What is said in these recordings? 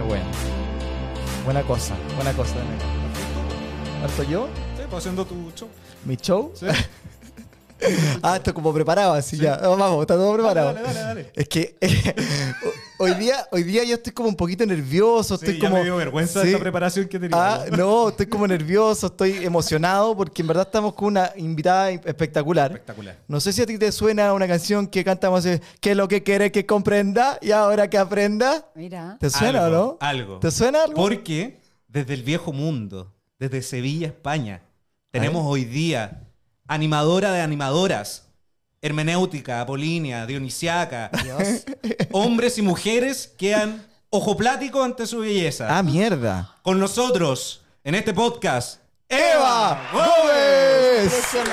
Qué bueno. Buena cosa, buena cosa. ¿Harto yo? Sí, pues haciendo tu show. ¿Mi show? Sí. ah, esto como preparado, así ya. Vamos, está todo preparado. Dale, dale, dale. Es que eh, hoy, día, hoy día yo estoy como un poquito nervioso. Sí, Estoy ya como, me dio vergüenza Sí. esta preparación que tenía. Ah, no, estoy como nervioso, estoy emocionado porque en verdad estamos con una invitada espectacular. Espectacular. No sé si a ti te suena una canción que cantamos, que lo que quiere que comprenda y ahora que aprenda. Mira. ¿Te suena Algo, o no? Algo. ¿Te suena algo? Porque desde el viejo mundo, desde Sevilla, España, tenemos hoy día animadora de animadoras, hermenéutica, apolínea, dionisiaca, Dios. hombres y mujeres quedan ojopláticos ante su belleza. Ah, mierda. Con nosotros, en este podcast, ¡Eva Gómez. Gómez!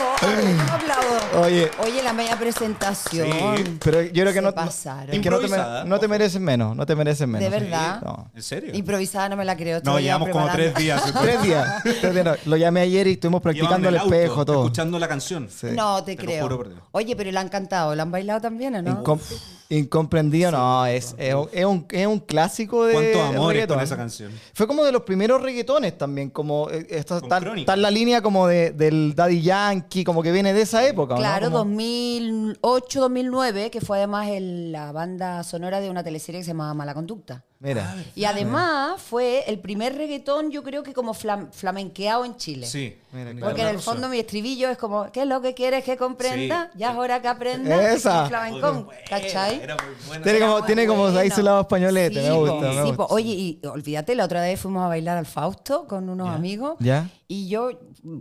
Aplaudo. Oye, Oye, la media presentación. Sí. pero yo creo que no, no- pasaron. es que no te, no te mereces menos, no te mereces menos. ¿De verdad? No. ¿En serio? Improvisada no me la creo. No, llevamos como tres días. Tres días. tres días, no. Lo llamé ayer y estuvimos practicando el espejo, todo. Escuchando la canción. Sí. No, te Te lo creo. juro por Dios. Oye, pero la han cantado, la han bailado también, ¿o no? Incom- incomprendido, no, es, es, un- es un, es un clásico de ¿Cuántos amores reggaetón. con esa canción? Fue como de los primeros reggaetones también, como eh, tal, Crónica. tal la línea como de, del Daddy Yankee, como que viene de esa época, ¿o ¿no? Claro, Como- 2008, 2009, que fue además el- la banda sonora de una teleserie que se llamaba Mala Conducta. Mira. Y además fue el primer reggaetón, yo creo que como flam- flamenqueado en Chile. Sí. Mira, claro. Porque en el fondo mi estribillo es como, ¿qué es lo que quieres que comprenda? Sí, ya es hora que aprenda. Esa. Flamencón, ¿cachai? Era muy buena. Tiene como, tiene como ahí bueno. su lado españolete, Sí, me gusta. po, me sí, gusta. po. Oye, y olvídate, la otra vez fuimos a bailar al Fausto con unos amigos. ¿Ya? Y yo,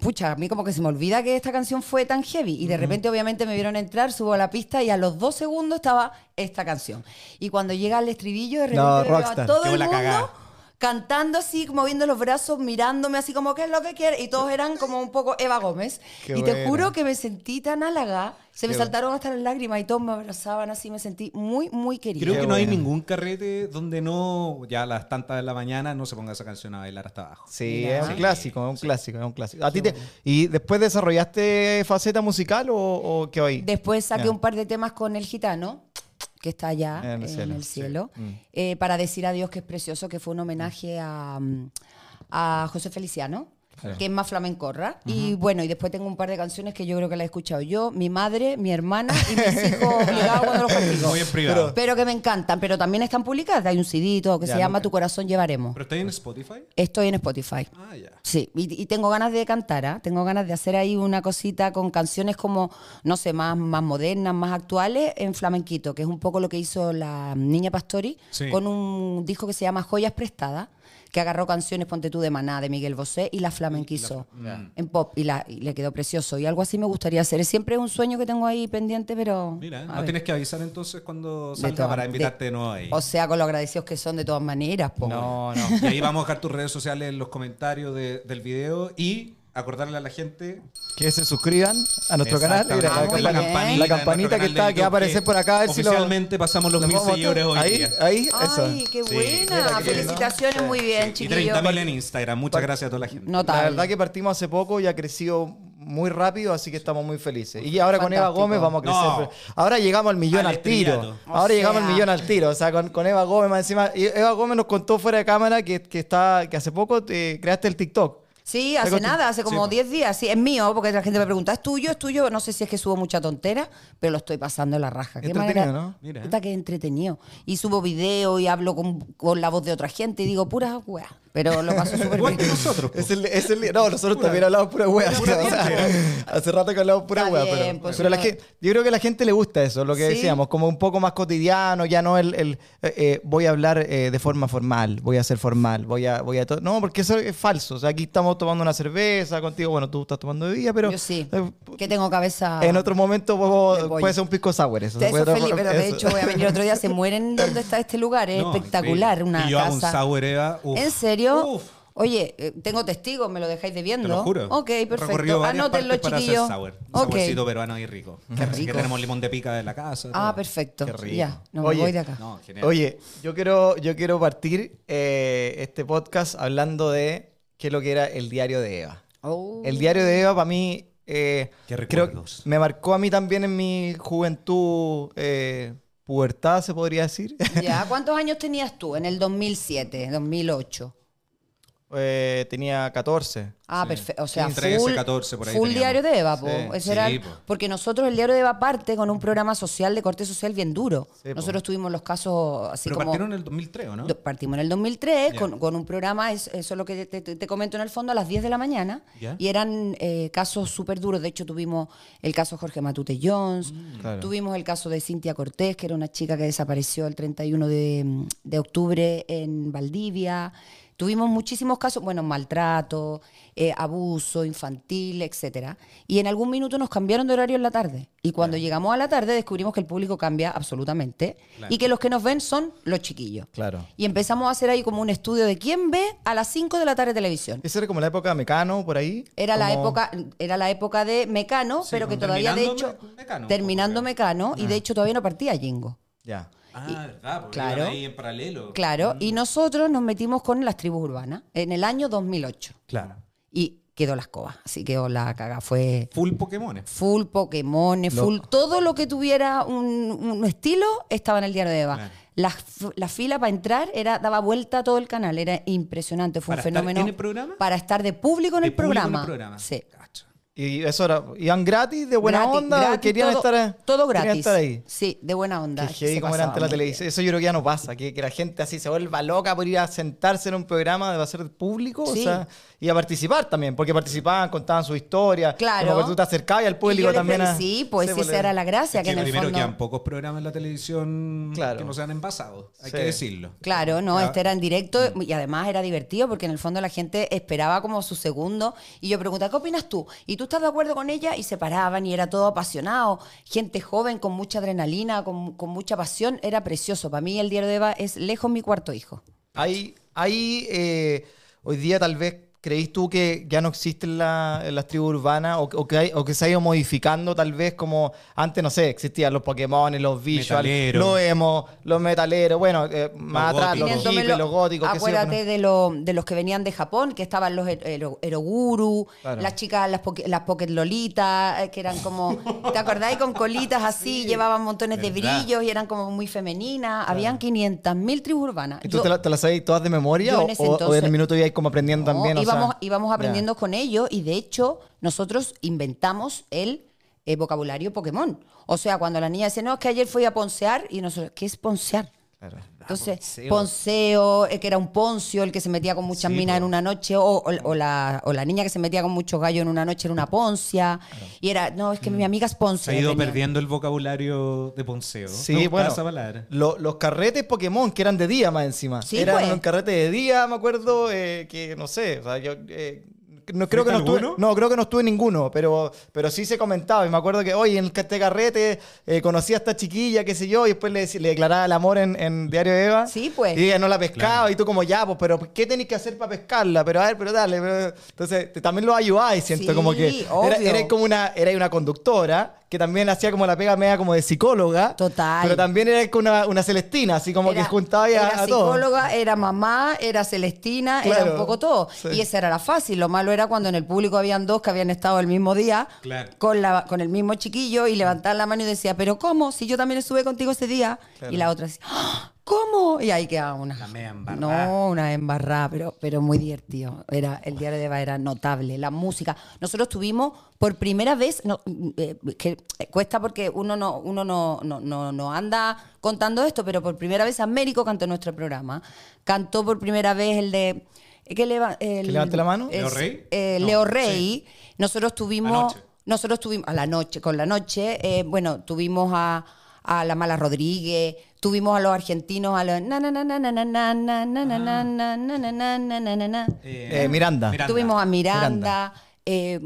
pucha, a mí como que se me olvida que esta canción fue tan heavy. Y de repente, obviamente, me vieron entrar, subo a la pista y a los dos segundos estaba esta canción. Y cuando llega el estribillo, de repente No, veo a todo Qué el mundo cagada. Cantando así, moviendo los brazos, mirándome así como, ¿qué es lo que quiere? Y todos eran como un poco Eva Gómez. Qué y te buena. juro que me sentí tan halagada. Se me Qué saltaron hasta las lágrimas y todos me abrazaban así. Me sentí muy, muy querida. Creo que no hay ningún carrete donde no, ya a las tantas de la mañana, no se ponga esa canción a bailar hasta abajo. Sí, es un clásico, es un clásico, es un clásico. ¿A ti te- ¿Y después desarrollaste faceta musical o, o qué hoy? Después saqué Ya. un par de temas con el gitano, que está allá En en el el cielo, sí. Mm. eh, para decir adiós, que es precioso, que fue un homenaje a, mm, a José Feliciano. Que es más flamencorra. Y bueno, y después tengo un par de canciones que yo creo que las he escuchado yo, mi madre, mi hermana y mis hijos obligados cuando los castigo. Muy en privado. Pero que me encantan, pero también están publicadas. Hay un CD y todo que Ya, se llama nunca. Tu corazón llevaremos. ¿Pero está ahí en Spotify? Estoy en Spotify. Ah, ya. Sí, y, y tengo ganas de cantar, ¿ah? tengo ganas de hacer ahí una cosita con canciones como, no sé, más, más modernas, más actuales en flamenquito, que es un poco lo que hizo la Niña Pastori Sí. con un disco que se llama Joyas Prestadas, que agarró canciones, ponte tú, de Maná, de Miguel Bosé, y la flamenquizó en pop, y, la, y le quedó precioso. Y algo así me gustaría hacer. Es siempre un sueño que tengo ahí pendiente, pero... Mira, no ver. tienes que avisar entonces cuando salga todas- para de- invitarte de nuevo ahí. O sea, con lo agradecidos que son de todas maneras, po. No, no. Y ahí vamos a dejar tus redes sociales en los comentarios de- del video y acordarle a la gente Que se suscriban a nuestro canal. Mira, Ah, la, campanita que está, que va a aparecer por acá. A ver si lo, Oficialmente pasamos los lo mil seguidores hoy Ahí, día. ahí, eso. Ay, qué Sí. buena. Felicitaciones, muy bien, Y chiquillos. 30.000 en Instagram. Muchas gracias a toda la gente. Notable. La verdad que partimos hace poco y ha crecido muy rápido, así que estamos muy felices. Y ahora con Eva. Gómez vamos a crecer. No. Ahora llegamos al millón Al al, tiro. O Ahora llegamos al millón al tiro. O sea, con, con Eva Gómez más encima. y Eva Gómez nos contó fuera de cámara que, que, está, que hace poco te creaste el TikTok. Sí, hace nada, hace como Sí. 10 días. Sí, es mío, porque la gente me pregunta, ¿es tuyo? ¿Es tuyo? No sé si es que subo mucha tontera, pero lo estoy pasando en la raja. Qué Entretenido, manera- ¿no? Mira. Puta, que entretenido. Y subo video y hablo con, con la voz de otra gente y digo, pura weá. Pero lo paso súper Igual bien. que nosotros. po. Es el, es el- no, nosotros también hablamos pura o sea, hace rato que hablamos pura Pero, pues, pero la gente- yo creo que a la gente le gusta eso, lo que Sí. decíamos, como un poco más cotidiano, ya no el, el, eh, eh, voy a hablar eh, de forma formal, voy a ser formal, voy a, voy a No, porque eso es falso. O sea, aquí estamos tomando una cerveza contigo, bueno, tú estás tomando bebida, pero Yo sí, eh, que tengo cabeza... en otro momento pollo. puede ser un pisco sour. Eso, Eso, puede- Felipe, pero de hecho voy a venir otro día. Se mueren donde está este lugar. Es No, espectacular. Una y yo hago un casa. sour, Eva. uf. ¿En serio? Uf. Oye, eh, tengo testigos, me lo dejáis debiendo. Te lo juro. Ok, perfecto. Anótenlo, chiquillos. sour. Un Ok. saborcito peruano y rico. Qué Así que rico. tenemos limón de pica de la casa. Ah, todo. perfecto. Qué rico. Ya, no Oye, me voy de acá. No. Oye, yo quiero, yo quiero partir eh, este podcast hablando de qué es lo que era el diario de Eva. Oh. El diario de Eva para mí eh, Qué creo recuerdos. me marcó a mí también en mi juventud eh, pubertad, se podría decir. Ya, ¿cuántos años tenías tú en el 2007, 2008? Eh, tenía 14. Ah, perfecto. O sea, 13, full, 14 por ahí full teníamos. diario de Eva, po. Sí. Ese Sí, era- po. porque nosotros el diario de Eva parte con un programa social de corte social bien duro. Sí, po. nosotros tuvimos los casos así Pero como... partieron en el 2003, ¿o no? Partimos en el 2003 Ya. con, con un programa, es- eso es lo que te, te- te comento en el fondo, a las 10 de la mañana. Ya. Y eran eh, casos súper duros. De hecho, tuvimos el caso Jorge Matute Jones, Claro. tuvimos el caso de Cintia Cortés, que era una chica que desapareció el 31 de, de octubre en Valdivia. Tuvimos muchísimos casos, bueno, maltrato, eh, abuso infantil, etcétera. Y en algún minuto nos cambiaron de horario en la tarde. Y cuando llegamos a la tarde descubrimos que el público cambia absolutamente Claro. y que los que nos ven son los chiquillos. Claro. Y empezamos a hacer ahí como un estudio de quién ve a las 5 de la tarde televisión. Esa era como la época Mecano, por ahí. Era la época, era la época de Mecano, Sí, pero que todavía de terminando hecho Me- Mecano, terminando Mecano y de hecho todavía no partía Jingo. Ya. Ah, verdad, porque claro. ahí en paralelo. Claro, Mm. y nosotros nos metimos con las tribus urbanas en el año 2008 Claro. y quedó la escoba, así quedó la caga, fue Full Pokémon. full Pokémon, Lo- full todo lo que tuviera un, un estilo estaba en el diario de Eva. Claro. La, fila para entrar era daba vuelta a todo el canal, era impresionante, fue ¿Para un estar fenómeno en el programa? para estar de público en, De el, público en el programa. programa. Sí. Cacho. Y eso era, iban gratis, de buena Gratis, onda, gratis, querían todo, estar todo querían gratis. estar ahí. Sí, de buena onda. Que heavy como era ante la televisión. Eso yo creo que ya no pasa, que, que la gente así se vuelva loca por ir a sentarse en un programa de hacer público, Sí. o sea, y a participar también, porque participaban, contaban su historia. Claro. Como que tú te acercabas al Y público yo les también. a- sí, pues Sí, esa era la gracia, Es que que en el primero fondo... quedan pocos programas en la televisión Claro. que no se han envasado. Hay Sí. que decirlo. Claro, no, este era en directo y además era divertido porque en el fondo la gente esperaba como su segundo y yo preguntaba, ¿qué opinas tú? ¿Y tú estás de acuerdo con ella? Y se paraban y era todo apasionado, gente joven con mucha adrenalina, con, con mucha pasión, era precioso. Para mí el diario de Eva es lejos mi cuarto hijo. Hay, hay eh, hoy día tal vez creís tú que ya no existen la- las tribus urbanas o, o que hay- o que se ha ido modificando tal vez como antes, no sé, existían los Pokémon, los visual, Metaleros. los emo, los metaleros, bueno, eh, más atrás, los góticos. Viniéndome hippies, lo- los góticos, qué sé yo, Acuérdate de, lo- de los que venían de Japón, que estaban los ero- ero- eroguru, Claro. las chicas, las, poque- las pocket lolitas, eh, que eran como, ¿te acordáis? Con colitas así, llevaban montones de ¿Verdad? brillos y eran como muy femeninas. Habían 500.000 tribus urbanas. ¿Y tú Yo- te, la- te las sabéis todas de memoria o, en o- el minuto ibais como aprendiendo No, también? Íbamos, aprendiendo con ellos y de hecho nosotros inventamos el eh, vocabulario Pokémon. O sea, cuando la niña dice, no, es que ayer fui a poncear y nosotros, ¿qué es poncear? Claro. Entonces, ponceo. Ponceo, eh, que era un poncio, el que se metía con muchas Sí, minas en una noche, o, o- o la, o la niña que se metía con muchos gallos en una noche era una poncia. Y era, no, es que mi amiga es Se poncia. ha ido tenía. perdiendo el vocabulario de Ponceo. Sí, bueno. Lo- los carretes Pokémon, que eran de día más encima. Sí, eran pues. un carrete de día, me acuerdo, eh, que no sé, o sea, yo... eh, no, creo que no ¿Fuiste estuve, no, creo que no estuve en ninguno, pero, pero sí se comentaba. Y me acuerdo que, oye, en el este carrete eh, conocí a esta chiquilla, qué sé yo, y después le, le declaraba el amor en, en Diario de Eva. Sí, pues. Y ella no la pescaba, Claro. y tú como, ya, pues, pero ¿qué tenéis que hacer para pescarla? Pero a ver, pero dale. pero- Entonces, te- también lo ayudáis, siento Sí, como que... Era, obvio. era como una, era una conductora que también hacía como la pega media como de psicóloga. Total. Pero también era como una, una Celestina, así como Era- que juntaba a, era a todos. psicóloga, era mamá, era Celestina, era un poco todo. sí. Y esa era la fácil. Lo malo era cuando en el público habían dos que habían estado el mismo día Claro. con, la, con el mismo chiquillo y levantaban la mano y decía, ¿pero cómo? Si yo también estuve contigo ese día. Claro. Y la otra decía, "¡Ah! ¿Cómo? Y ahí quedaba una. La media embarrada. No, una embarrada, pero, pero muy divertido. Era, el diario de Eva era notable. La música. Nosotros tuvimos por primera vez, no, eh, que cuesta porque uno no, uno no, no, no, no anda contando esto, pero por primera vez Américo cantó en nuestro programa. Cantó por primera vez el de. Que, leva- el- ¿Que levante la mano? es- ¿Leo Rey? eh, No, Leo Rey. Nosotros tuvimos. Anoche. Nosotros tuvimos. A la noche, con la noche. eh, bueno, tuvimos a, a la Mala Rodríguez. Tuvimos a los argentinos, a los. Na, na, na, na, na, na, na, na, na, na, na, na, na, na, na, na, na, na. Eh, Miranda. Tuvimos a Miranda, eh,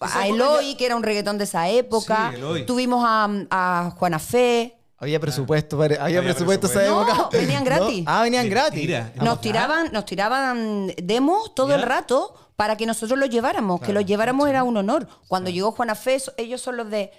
a Eloy, que era un reggaetón de esa época. Sí. Tuvimos a, a Juana Fe. Había presupuesto, había, Había presupuesto esa época. No, venían gratis. Ah, venían gratis. Ah, Nos tiraban, nos tiraban demos todo ¿Ya? el rato para que nosotros los lleváramos. que los lleváramos era un honor. Cuando llegó Juana Fe, ellos son los de.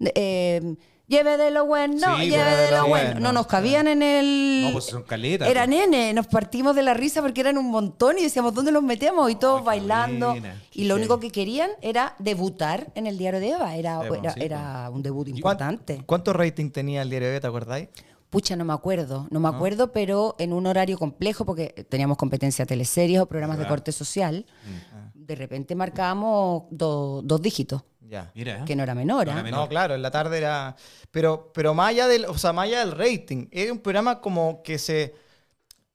de, eh, lleve de lo bueno, Sí, lleve pues, de lo sí, bueno. bueno, No nos cabían en el. No, pues son caletas, Era pues. nene, nos partimos de la risa porque eran un montón y decíamos, ¿dónde los metemos? Y todos bailando. buena, y lo único que querían era debutar en el diario de Eva. Era, Sí, pues, era, era un debut ¿Cuán- importante. ¿Cuánto rating tenía el diario de ¿te acordáis? Pucha, no me acuerdo, no me acuerdo, pero en un horario complejo, porque teníamos competencia teleseries o programas de corte social, Mm. de repente marcábamos do- dos dígitos, Ya. Mira. que no era menor. No era menor. No, claro, en la tarde era. Pero, pero más allá del, o sea, más allá del rating, era un programa como que se,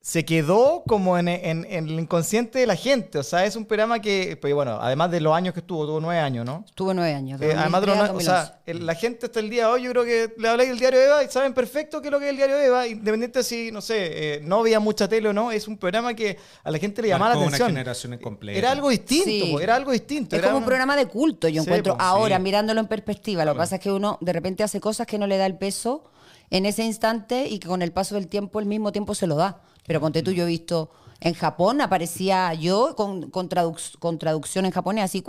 se quedó como en, en- en el inconsciente de la gente. O sea, es un programa que, pues bueno, además de los años que estuvo, tuvo nueve años, ¿no? Estuvo nueve años. de Eh, además de los 2003 a nueve- o 2011. sea, el- la gente hasta el día de hoy, yo creo que le habláis del diario Eva y saben perfecto qué es lo que es el diario Eva, independiente si, no sé, eh, no veía mucha tele o no, es un programa que a la gente le llamaba Marcó la una atención. generación completa. Era algo distinto, Sí. po, era algo distinto. Es era como un una- programa de culto, yo Sí, encuentro pues, ahora, sí. mirándolo en perspectiva. Lo que pasa es que uno de repente hace cosas que no le da el peso en ese instante y que con el paso del tiempo, el mismo tiempo se lo da. Pero ponte tú, yo he visto en Japón, aparecía yo con, con, traduc- con traducción en japonés, así,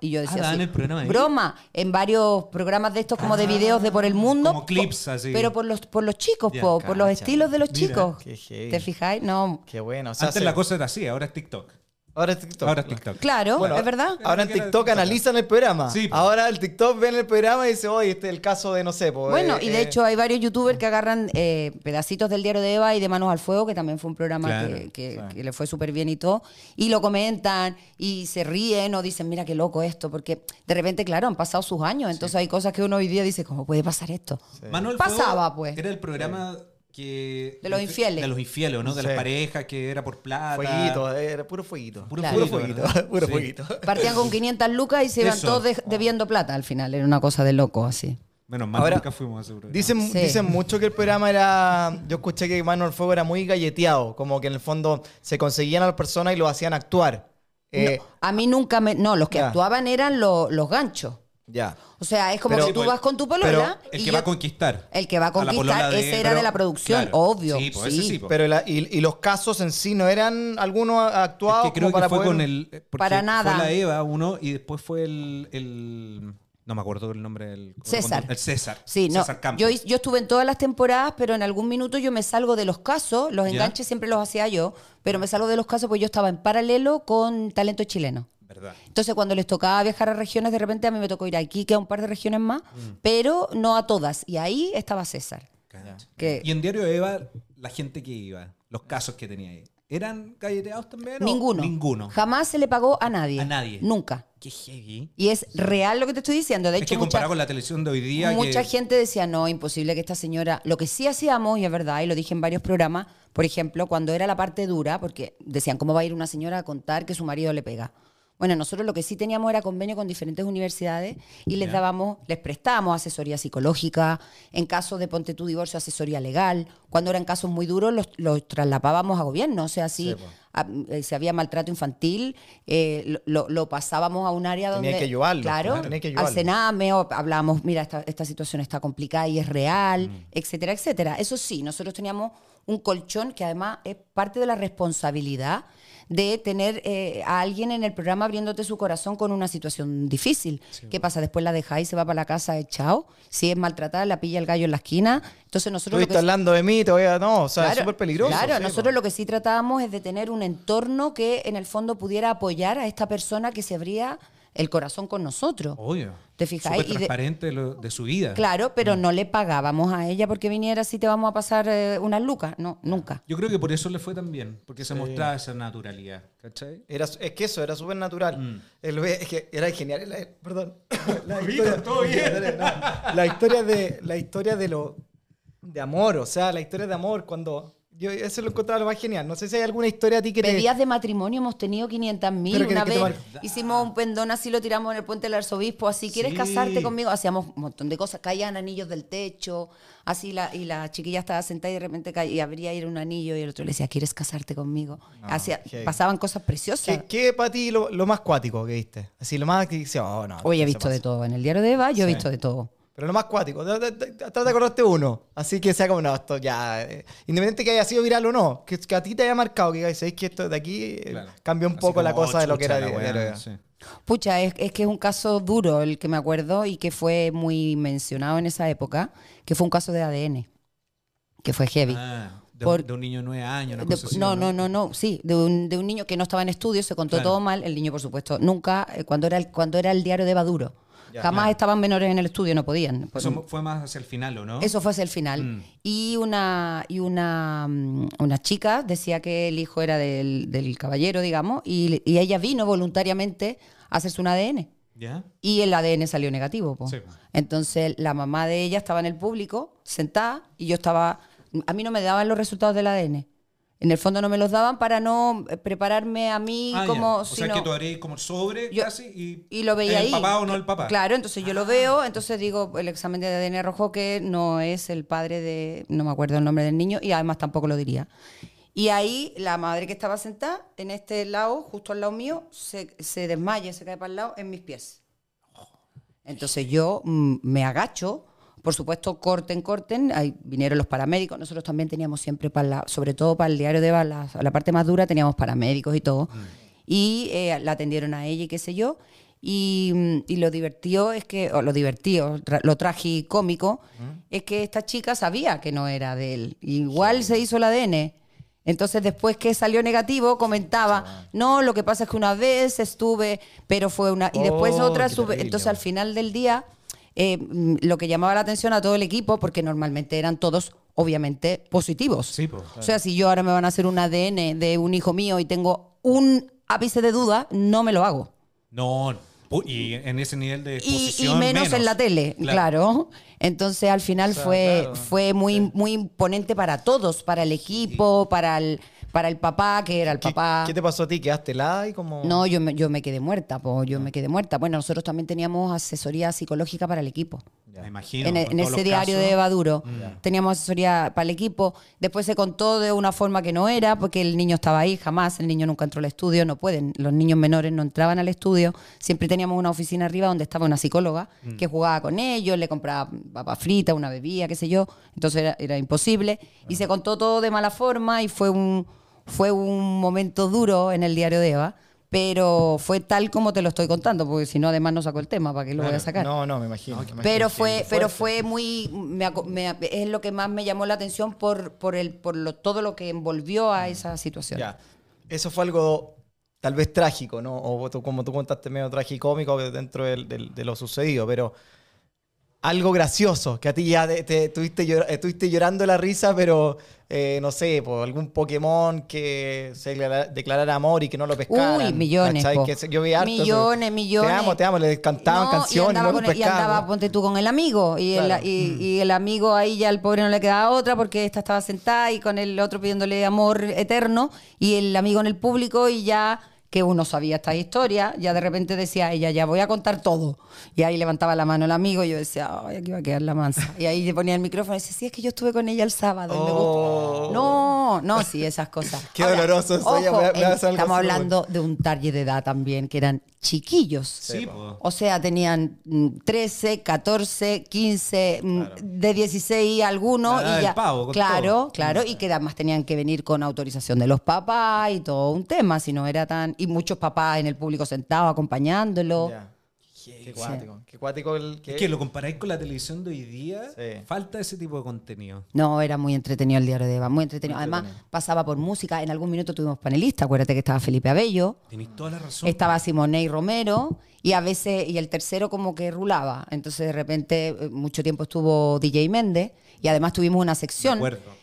y yo decía Ah, daban así, el programa ahí. broma, en varios programas de estos como de videos de por el mundo. como clips así. Pero por los, por los chicos, po, por los estilos de los Mira, chicos. ¿Te fijáis? No. Qué bueno. O sea, Antes la cosa era así, ahora es TikTok. Ahora es TikTok. Ahora es TikTok. Claro, Bueno, es verdad. Ahora en TikTok analizan el programa. Sí. Ahora el TikTok ven el programa y dice, oye, este es el caso de, no sé, Bueno, eh, y de eh, hecho hay varios youtubers que agarran eh, pedacitos del diario de Eva y de Manos al Fuego, que también fue un programa Claro, que, que- claro. que le fue súper bien y todo, y lo comentan y se ríen o dicen, mira qué loco esto, porque de repente, claro, han pasado sus años, entonces hay cosas que uno hoy día dice, ¿cómo puede pasar esto? Manuel Pasaba, Fuego pues. Era el programa que... De los infieles. De los infieles, ¿no? De Sí. las parejas, que era por plata. Fueguito, era puro fueguito. Puro Claro. Puro fueguito, puro Sí. fueguito. Partían con 500 lucas y se iban Eso. todos de- debiendo plata al final, era una cosa de loco así. Menos mal Ahora, nunca fuimos a ese programa. Dicen, Sí. dicen mucho que el programa era. Yo escuché que Manuel Fuego era muy galleteado, como que en el fondo se conseguían a las personas y lo hacían actuar. Eh, No, a mí nunca me... No, los que Ya. actuaban eran lo- los ganchos. Ya. O sea, es como Pero- que tú Sí, pues, vas con tu polola... El y que yo- va a conquistar. El que va a conquistar, ese era pero- de la producción, claro. obvio. Sí, pues ese sí. pues. Pero la- y, y los casos en sí no eran algunos actuados Es que creo como para que fue poder- con el. eh, Para nada. Fue la Eva uno y después fue el. el- no me acuerdo el nombre del. César. El César. Sí, no. César Campos. Yo, estuve en todas las temporadas, pero en algún minuto yo me salgo de los casos. Los ¿Ya? enganches siempre los hacía yo, pero me salgo de los casos porque yo estaba en paralelo con talento chileno. ¿Verdad? Entonces, cuando les tocaba viajar a regiones, de repente a mí me tocó ir aquí, que a un par de regiones más, Mm. pero no a todas. Y ahí estaba César. Que Y en Diario Eva, la gente que iba, los casos que tenía ahí, ¿eran galleteados también? ninguno. Ninguno. Jamás se le pagó a nadie. A nadie. Nunca. Qué heavy. Y es real lo que te estoy diciendo. De Es hecho, que mucha- comparado con la televisión de hoy día. Mucha que- gente decía, no, imposible que esta señora... Lo que sí hacíamos, y es verdad, y lo dije en varios programas, por ejemplo, cuando era la parte dura, porque decían, ¿cómo va a ir una señora a contar que su marido le pega? Bueno, nosotros lo que sí teníamos era convenio con diferentes universidades y les dábamos, les prestábamos asesoría psicológica, en caso de ponte tu divorcio, asesoría legal. Cuando eran casos muy duros, los, los trasladábamos a gobierno. O sea, si, a- eh, si había maltrato infantil, eh, lo, pasábamos a un área donde. Tenía que ayudarlo, Claro, claro, tenía que al. Sename, o hablábamos, mira, esta, esta situación está complicada y es real, Mm. etcétera, etcétera. Eso sí, nosotros teníamos un colchón que además es parte de la responsabilidad de tener eh, a alguien en el programa abriéndote su corazón con una situación difícil. ¿Qué pasa? Después la dejáis, se va para la casa echado. Si es maltratada, la pilla el gallo en la esquina. Entonces nosotros... lo Estuviste hablando de mí, te voy a. No, o sea, es Claro, súper peligroso. Claro, sí, nosotros lo que sí tratábamos es de tener un entorno que en el fondo pudiera apoyar a esta persona que se abría el corazón con nosotros. Obvio. ¿Te fijáis? Súper transparente de, lo- de su vida. Claro, pero Mm. no le pagábamos a ella porque viniera si te vamos a pasar eh, unas lucas. No, nunca. Yo creo que por eso le fue tan bien, porque se mostraba esa naturalidad. ¿Cachai? Era, es que eso, era súper natural. Mm. El- es que era genial. la- perdón. La historia, no, la historia de la historia de lo de amor, o sea, la historia de amor cuando yo eso lo encontraba lo más genial. No sé si hay alguna historia a ti que te Pedidas de matrimonio hemos tenido 500 mil. Una vez hicimos un pendón así, lo tiramos en el puente del arzobispo. Así, ¿quieres Sí. casarte conmigo? Hacíamos un montón de cosas. Caían anillos del techo. Así, la, y la chiquilla estaba sentada y de repente caía, y abría ir un anillo y el otro le decía, ¿quieres casarte conmigo? Hacía- heavy. pasaban cosas preciosas. ¿Qué, qué para ti lo, lo más cuático que viste? Así lo más que dice, oh, no. Hoy he visto de todo. En el diario de Eva yo he visto de todo. Pero lo más cuático, trata de- acordarte uno. Así que sea como, no, esto ya. eh, independiente que haya sido viral o no, que, que a ti te haya marcado, que sabéis que esto de aquí eh, Claro. cambió un Así poco la como, cosa de lo que era la de- weá, de- de- sí. Pucha, es, es que es un caso duro el que me acuerdo y que fue muy mencionado en esa época, que fue un caso de ADN, que fue heavy. Ah, de, Por- un, de un niño de nueve años, una De- cosa así, no, no, no, no, sí, de un, de un niño que no estaba en estudio, se contó Claro. todo mal, el niño por supuesto nunca, eh, cuando era el, cuando era el diario de Baduro, Jamás estaban menores en el estudio, no podían. Por- Eso fue más hacia el final, ¿o no? eso fue hacia el final. Mm. Y una y una, mm, una chica decía que el hijo era del, del caballero, digamos, y, y ella vino voluntariamente a hacerse un ADN. ¿Ya? Y el ADN salió negativo. Sí. Entonces la mamá de ella estaba en el público, sentada, y yo estaba... A mí no me daban los resultados del ADN. En el fondo no me los daban para no eh, prepararme a mí Ah, ya. como... O sea que tú harías como el sobre Yo- casi y, y lo veía ¿el ahí. papá o no el papá. Claro, entonces yo lo veo, entonces digo, el examen de ADN arrojó que no es el padre de, no me acuerdo el nombre del niño, y además tampoco lo diría. Y ahí la madre que estaba sentada en este lado, justo al lado mío, se, se desmaya, se cae para el lado en mis pies. Entonces yo mm, me agacho, por supuesto, corten, corten, ahí vinieron los paramédicos, nosotros también teníamos siempre, para la, sobre todo para el diario de balas, la parte más dura teníamos paramédicos y todo, y eh, la atendieron a ella y qué sé yo, y, mm, y lo divertido es que, o lo divertido, lo tragicómico, es que esta chica sabía que no era de él, igual se hizo el ADN. Entonces, después que salió negativo, comentaba, no, lo que pasa es que una vez estuve, pero fue una... Y después Oh, otra sube. terrible, Entonces, al final del día, eh, mm, lo que llamaba la atención a todo el equipo, porque normalmente eran todos, obviamente, positivos. Sí, po. O sea, si yo ahora me van a hacer un ADN de un hijo mío y tengo un ápice de duda, no me lo hago. No, y en ese nivel de Y, exposición y menos, en la tele, claro. Entonces al final sea, fue, claro. fue muy, muy imponente para todos, para el equipo, para el, para el papá, que era el ¿Qué, papá. qué te pasó a ti? ¿Quedaste helada y como...? No, yo me, yo me quedé muerta, po, yo me quedé muerta. Bueno, nosotros también teníamos asesoría psicológica para el equipo. Me imagino. en, e- en ese diario casos. de Eva Duro teníamos asesoría para el equipo. Después se contó de una forma que no era, porque el niño estaba ahí, jamás. El niño nunca entró al estudio, no pueden. Los niños menores no entraban al estudio. Siempre teníamos una oficina arriba donde estaba una psicóloga que jugaba con ellos, le compraba papas fritas, una bebida, qué sé yo. Entonces era, era imposible. Y se contó todo de mala forma y fue un, fue un momento duro en el diario de Eva. Pero fue tal como te lo estoy contando, porque si no, además no saco el tema, ¿para qué lo voy a sacar? No, no, me imagino. me imagino. Pero fue, pero fue muy, me me- es lo que más me llamó la atención por, por el, por lo, todo lo que envolvió a esa situación. Ya. Eso fue algo tal vez trágico, ¿no? O tú- como tú contaste, medio tragicómico dentro del- del- de, lo sucedido, pero algo gracioso, que a ti ya te, te- estuviste, llor- estuviste llorando la risa, pero eh, no sé, por algún Pokémon que se declara- declarara amor y que no lo pescaran. Uy, millones, yo vi harto. Millones, millones. Te amo, te amo, le cantaban No, canciones y andaba, con y ponte tú con el amigo. Y, el, y, Mm. y el amigo ahí ya al pobre no le quedaba otra porque esta estaba sentada y con el otro pidiéndole amor eterno. Y el amigo en el público y ya que uno sabía esta historia, ya de repente decía ella, ya voy a contar todo. Y ahí levantaba la mano el amigo y yo decía, ay, aquí va a quedar la mansa. Y ahí le ponía el micrófono y decía, sí, es que yo estuve con ella el sábado. y me Oh. gustó". No, no, sí, esas cosas. Qué doloroso ojo, me- me en- algo estamos hablando de un target de edad también, que eran chiquillos. Sí. O sea, tenían mm, 13, 14, 15, mm, de 16 algunos. La y ya, pavo, claro, todo. claro. Y que además tenían que venir con autorización de los papás y todo un tema, si no era tan. Y muchos papás en el público sentados acompañándolo. Ya. Qué cuático. Qué cuático el que... Es que lo comparáis con la televisión de hoy día, Sí. falta ese tipo de contenido. No, era muy entretenido el diario de Eva, muy entretenido. Además, pasaba por música. En algún minuto tuvimos panelistas. Acuérdate que estaba Felipe Abello. Tenéis toda la razón. Estaba Simonei Romero y a veces, y el tercero como que rulaba. Entonces de repente eh, mucho tiempo estuvo DJ Méndez y además tuvimos una sección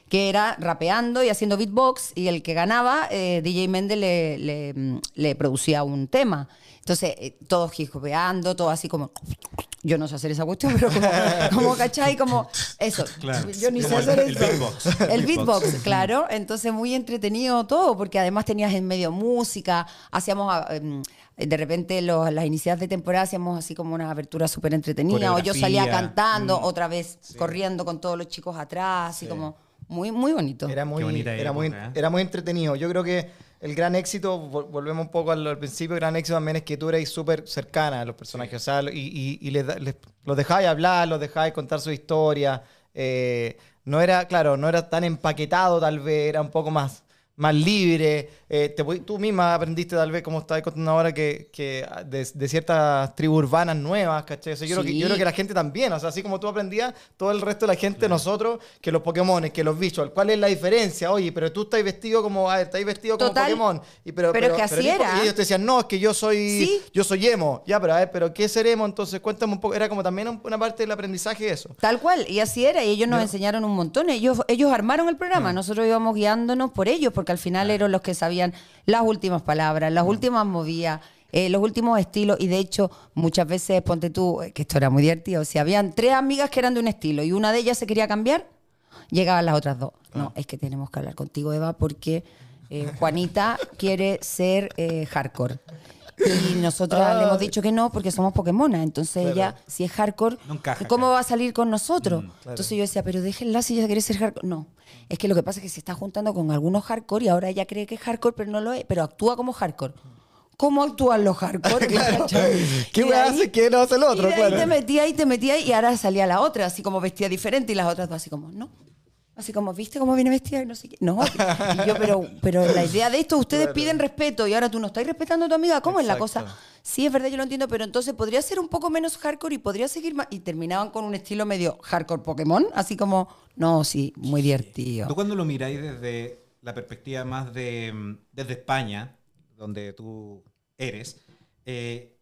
que era rapeando y haciendo beatbox y el que ganaba, eh, DJ Méndez le, le, mm, le producía un tema. Entonces eh, todos jijopeando, todo así como... Yo no sé hacer esa cuestión, pero como, como ¿cachai? Como eso. Claro. Yo ni sé Como el- hacer el eso. beatbox. El beatbox, claro. Entonces muy entretenido todo, porque además tenías en medio música, hacíamos ah, em, de repente los- las iniciadas de temporada hacíamos así como una apertura súper entretenida, o yo salía cantando, Mm. otra vez corriendo con todos los chicos atrás, así como muy, muy bonito. Era muy, bonita era, muy, ¿eh? era muy entretenido. Yo creo que el gran éxito, vol- volvemos un poco al, al principio, el gran éxito también es que tú eres súper cercana a los personajes. O sea, y, y, y les les- los dejáis hablar, los dejáis contar su historia. Eh, no era, claro, no era tan empaquetado tal vez, era un poco más, más libre. Eh, te voy- tú misma aprendiste tal vez, como estabas contando ahora, que, que de, de ciertas tribus urbanas nuevas, ¿cachai? O sea, yo, creo que, yo creo que la gente también, o sea, así como tú aprendías, todo el resto de la gente, nosotros, que los Pokémon, que los visual. ¿Cuál es la diferencia? Oye, pero tú estás vestido como, a ver, estás vestido como. Pokémon. Y pero, que así era. Y ellos te decían, no, es que yo soy, Sí. yo soy emo. Ya, pero a ver, pero ¿qué ser emo? Entonces, cuéntame un poco. Era como también un- una parte del aprendizaje eso. Tal cual, y así era, y ellos nos enseñaron un montón. Ellos, ellos armaron el programa, nosotros íbamos guiándonos por ellos, porque al final eran los que sabían las últimas palabras, las últimas movidas, eh, los últimos estilos, y de hecho, muchas veces, ponte tú, eh, que esto era muy divertido, si habían tres amigas que eran de un estilo y una de ellas se quería cambiar, llegaban las otras dos. Ah. No, es que tenemos que hablar contigo, Eva, porque eh, Juanita quiere ser eh, hardcore. Y nosotras le hemos dicho que no porque somos Pokémonas. Entonces ella, si es hardcore, No encaja ¿cómo va a salir con nosotros? Mm, Entonces yo decía, pero déjenla si ella quiere ser hardcore. No, es que lo que pasa es que se está juntando con algunos hardcore y ahora ella cree que es hardcore, pero no lo es, pero actúa como hardcore. ¿Cómo actúan los hardcore? ¿Cachai? ¿Qué ahí- hace que no hace el otro? y de ahí Claro. te metía y te metía y ahora salía la otra, así como vestida diferente y las otras dos así como, no. Así como, ¿viste cómo viene vestida? Y no sé qué. No. Y yo, pero, pero la idea de esto, ustedes piden respeto y ahora tú no estás respetando a tu amiga. ¿Cómo es la cosa? Sí, es verdad, yo lo entiendo, pero entonces podría ser un poco menos hardcore y podría seguir más. Y terminaban con un estilo medio hardcore Pokémon, así como, no, sí, muy divertido. Tú cuando lo miráis desde la perspectiva más de mm, desde España, donde tú eres, eh,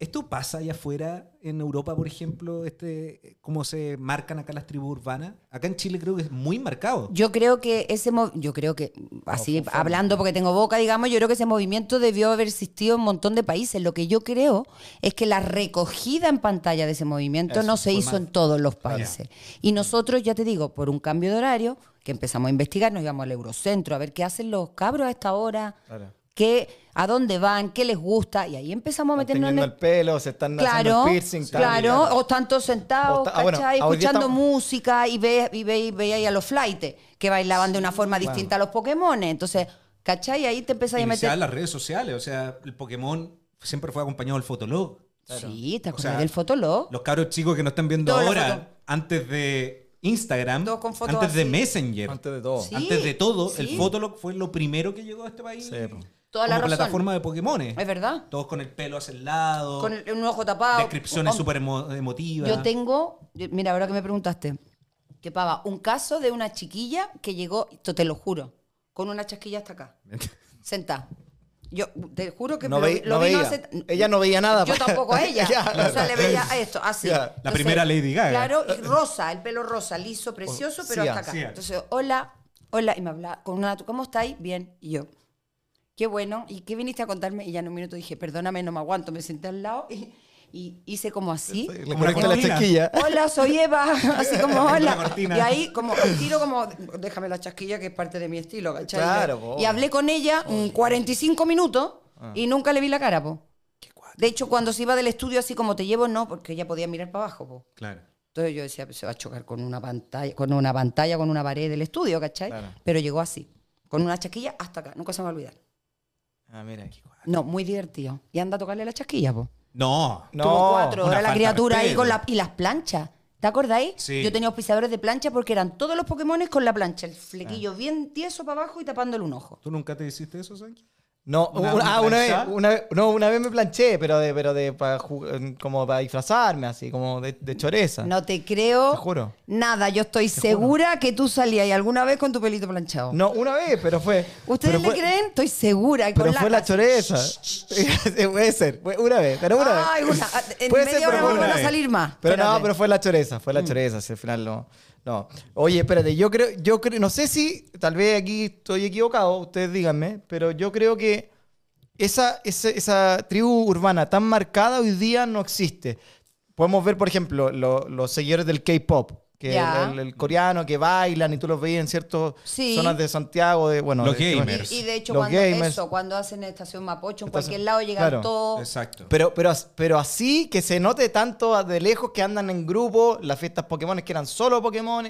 ¿esto pasa allá afuera en Europa, por ejemplo? Este, ¿Cómo se marcan acá las tribus urbanas? Acá en Chile creo que es muy marcado. Yo creo que ese yo creo que así hablando porque tengo boca, digamos, yo creo que ese movimiento debió haber existido en un montón de países. Lo que yo creo es que la recogida en pantalla de ese movimiento Eso, no se hizo mal. en todos los países. Y nosotros, ya te digo, por un cambio de horario, que empezamos a investigar, nos íbamos al Eurocentro a ver qué hacen los cabros a esta hora, Claro. Qué, a dónde van, qué les gusta, y ahí empezamos a Están meternos en el el pelo, se están Claro, haciendo el piercing. tal, claro, claro. o tanto sentados, O ah, bueno, escuchando estamos- música y ve, y ve, y ve ahí a los flightes que bailaban de una forma distinta a los Pokémon. Entonces, ¿cachai? Ahí te empezás a meter. las redes sociales, o sea, el Pokémon siempre fue acompañado del Fotolog. Sí, ¿te O acuerdas sea, del Fotolog? Los cabros chicos que nos están viendo ahora, antes de Instagram, con antes de. Messenger, Antes de todo. Sí. antes de todo, el. Fotolog fue lo primero que llegó a este país. Sí. Toda la como razón. plataforma de Pokémon. Es verdad. Todos con el pelo hacia el lado. Con el- un ojo tapado. Descripciones Hom- súper emo- emotivas. Yo tengo, mira, ahora que me preguntaste, que pava, un caso de una chiquilla que llegó, esto te lo juro, con una chasquilla hasta acá, sentada. Yo te juro que No lo- veí- lo no vino veía. hace- Ella no veía nada, Yo pa. tampoco a ella. Ya. O sea, le veía a esto, así. Ya. La primera Lady Gaga. Claro, y rosa, el pelo rosa, liso, precioso, pero sí, hasta acá. sí. Entonces, hola, hola, y me hablaba con una, ¿cómo estáis? Bien, y yo. Qué bueno, ¿y qué viniste a contarme? Y ya en un minuto dije, perdóname, no me aguanto, me senté al lado y, y hice como así. Le la chasquilla. Hola, soy Eva. Así como, hola. Y ahí, como, tiro como, déjame la chasquilla que es parte de mi estilo, ¿cachai? Claro, y, po. y hablé con ella mm, 45 minutos Ah. y nunca le vi la cara, po. De hecho, cuando se iba del estudio así como te llevo, no, porque ella podía mirar para abajo, po. Claro. Entonces yo decía, se va a chocar con una pantalla, con una pantalla, con una pared del estudio, ¿cachai? Claro. Pero llegó así, con una chasquilla hasta acá, nunca se me va a olvidar. Ah, mira. No, muy divertido. Y anda a tocarle la chasquilla, po. No. No, Tuvo cuatro horas la criatura ahí con la, y las planchas. ¿Te acordáis? Sí. Yo tenía auspiciadores de plancha porque eran todos los Pokémon con la plancha, el Ah. flequillo bien tieso para abajo y tapándole un ojo. ¿Tú nunca te hiciste eso, Sanky? No, ¿Una- ah, una vez, una, vez- no, una vez me planché, pero de, pero de para como para disfrazarme, así, como de, de choreza. No te creo Te juro. nada. Yo estoy segura que tú salías alguna vez con tu pelito planchado. No, una vez, pero fue. ¿Ustedes pero le fue- creen? Estoy segura. Pero con fue la choreza. Puede ser, fue una vez, pero una Ay, vez. una- en Puede media ser, hora van una a salir más. Pero no, Espérate. pero fue la choreza, fue la choreza, si al final no. No. Oye, espérate, yo creo, yo creo, no sé si, tal vez aquí estoy equivocado, ustedes díganme, pero yo creo que esa, esa, esa tribu urbana tan marcada hoy día no existe. Podemos ver, por ejemplo, lo- los seguidores del K-pop, que el, el coreano que bailan y tú los veías en ciertas Sí. zonas de Santiago, de bueno, Los de- gamers. Y, y de hecho, Los cuando, gamers. eso, cuando hacen estación Mapocho, en cualquier lado llegan claro. todos. Exacto. Pero, pero, pero así que se note tanto de lejos que andan en grupo, las fiestas Pokémon que eran solo Pokémon.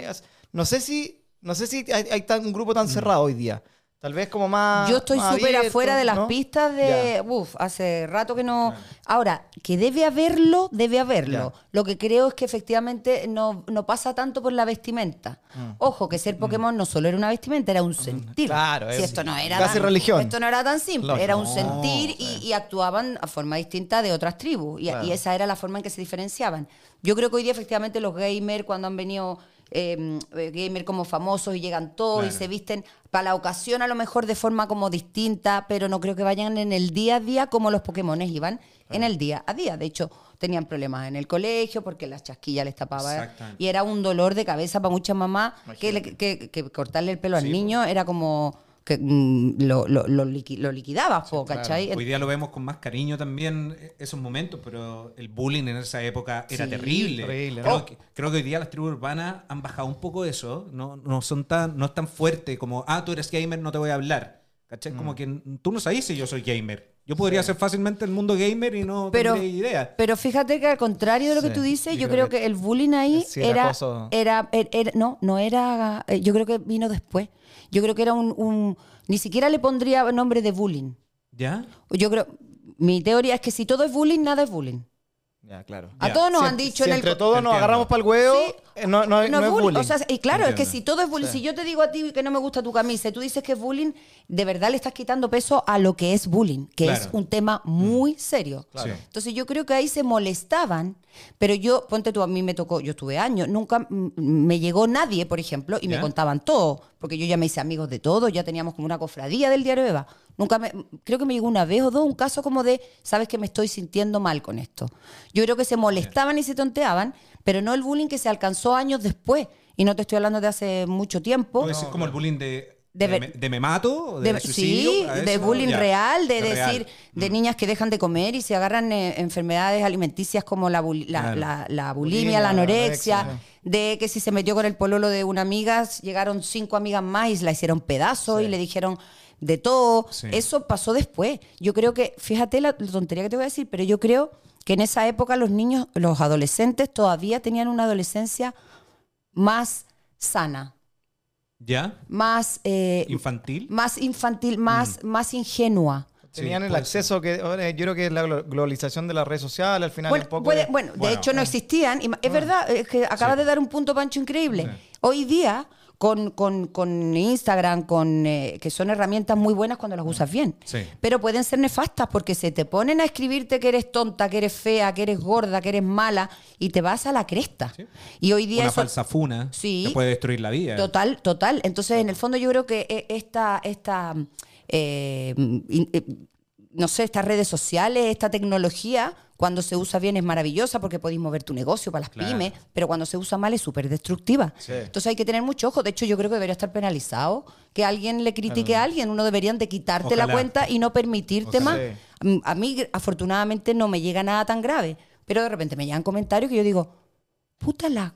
No sé si, no sé si hay, hay tan- un grupo tan cerrado hoy día. Tal vez como más. Yo estoy súper afuera de las ¿no? pistas de. Uf, hace rato que no. Ahora, que debe haberlo, debe haberlo. Lo que creo es que efectivamente no, no pasa tanto por la vestimenta. Mm. Ojo, que ser Pokémon no solo era una vestimenta, era un sentir. claro, si es esto no era casi tan, religión. Esto no era tan simple, era un No, sentir y, y actuaban a forma distinta de otras tribus. Y, Claro. y esa era la forma en que se diferenciaban. Yo creo que hoy día, efectivamente, los gamers, cuando han venido eh, gamers como famosos y llegan todos y se visten para la ocasión a lo mejor de forma como distinta, pero no creo que vayan en el día a día como los Pokémones iban en el día a día. De hecho, tenían problemas en el colegio porque las chasquillas les tapaba y era un dolor de cabeza para muchas mamás que, que- que cortarle el pelo al niño era como que mm, lo, lo, lo liqui- lo liquidabas, po, ¿cachai? Hoy día lo vemos con más cariño también eh, esos momentos, pero el bullying en esa época era Sí, terrible. horrible, creo, que, creo que hoy día las tribus urbanas han bajado un poco eso. No, no son tan, no es tan fuerte como, ah, tú eres gamer, no te voy a hablar. ¿Cachai? Mm. Como que tú no sabes si yo soy gamer. Yo podría ser fácilmente el mundo gamer y no Pero- tendría idea. Pero fíjate que al contrario de lo que Sí, tú dices, yo yo creo creo que- que el bullying ahí Sí, era era, era, er- era- no, no era, eh, yo creo que vino después. Yo creo que era un, un- ni siquiera le pondría nombre de bullying. ¿Ya? Yo creo, mi teoría es que si todo es bullying, nada es bullying. Ya, claro. A Ya. todos nos Si- han dicho si en el entre todos nos agarramos para el huevo, Eh, no, no, no es bullying. O sea, y claro, es que si todo es bullying, Sí. si yo te digo a ti que no me gusta tu camisa y tú dices que es bullying, de verdad le estás quitando peso a lo que es bullying, que Claro. es un tema muy serio. Claro. Entonces yo creo que ahí se molestaban, pero yo, ponte tú, a mí me tocó, yo estuve años, nunca mm, me llegó nadie, por ejemplo, y me contaban todo, porque yo ya me hice amigos de todo, ya teníamos como una cofradía del diario Eva. Nunca me, creo que me llegó una vez o dos un caso como de, sabes que me estoy sintiendo mal con esto. Yo creo que se molestaban y se tonteaban, pero no el bullying que se alcanzó años después. Y no te estoy hablando de hace mucho tiempo. ¿Puede ser como el bullying de, De me, de me mato? ¿De, De- suicidio? sí, ¿A de bullying Ya. real, de, De decir, real. de Mm. niñas que dejan de comer y se agarran eh, enfermedades alimenticias como la, buli- la, Claro. la- la bulimia, Bulimia, la la anorexia, anorexia. de que si se metió con el pololo de una amiga, llegaron cinco amigas más y la hicieron pedazos y le dijeron de todo. Sí. Eso pasó después. Yo creo que, fíjate la tontería que te voy a decir, pero yo creo que en esa época los niños, los adolescentes todavía tenían una adolescencia más sana, ¿Ya? más... eh, ¿Infantil? más infantil, más, más ingenua. Tenían Sí, el acceso que yo creo que es la glo- globalización de las redes sociales al final Bueno, un poco puede- bueno, de Bueno, hecho no existían. Es verdad, es que acabas de dar un punto pancho increíble. Sí. Hoy día, con, con- con Instagram, con, eh, que son herramientas muy buenas cuando las usas bien. Sí. Pero pueden ser nefastas porque se te ponen a escribirte que eres tonta, que eres fea, que eres gorda, que eres mala y te vas a la cresta. Sí. Y hoy día Una eso- falsa funa Sí. que puede destruir la vida. Total, total. Entonces, en el fondo, yo creo que eh, esta, esta eh, eh, no sé, estas redes sociales, esta tecnología, cuando se usa bien es maravillosa porque podéis mover tu negocio para las Claro. pymes, pero cuando se usa mal es súper destructiva. Entonces hay que tener mucho ojo. De hecho, yo creo que debería estar penalizado que alguien le critique a alguien. Uno deberían de quitarte la cuenta y no permitirte Ojalá. más. Sí. A mí, afortunadamente, no me llega nada tan grave. Pero de repente me llegan comentarios que yo digo, puta la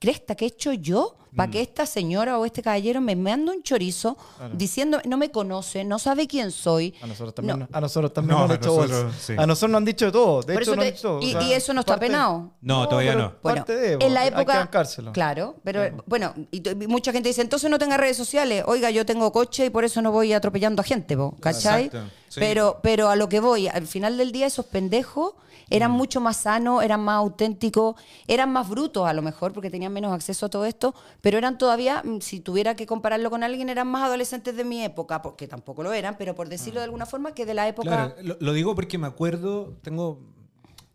cresta que he hecho yo. Para que esta señora o este caballero me mande un chorizo diciendo no me conoce, no sabe quién soy. a nosotros también, No. a nosotros también No, nos han a hecho nosotros, sí. A nosotros nos han dicho todo. De Por hecho, eso nos te- han dicho, o y, sea, y eso no está parte- penado. No, todavía no. Bueno, parte de, en la hay que época, claro, pero bueno, y mucha gente dice, entonces no tenga redes sociales. Oiga, yo tengo coche y por eso no voy atropellando a gente, po, ¿cachai? Exacto, sí. Pero, pero a lo que voy, al final del día esos pendejos eran Mm. mucho más sanos, eran más auténticos, eran más brutos a lo mejor porque tenían menos acceso a todo esto, pero eran todavía, mm, si tuviera que compararlo con alguien, eran más adolescentes de mi época, porque tampoco lo eran, pero por decirlo de alguna forma, que de la época... Claro, lo, lo digo porque me acuerdo, tengo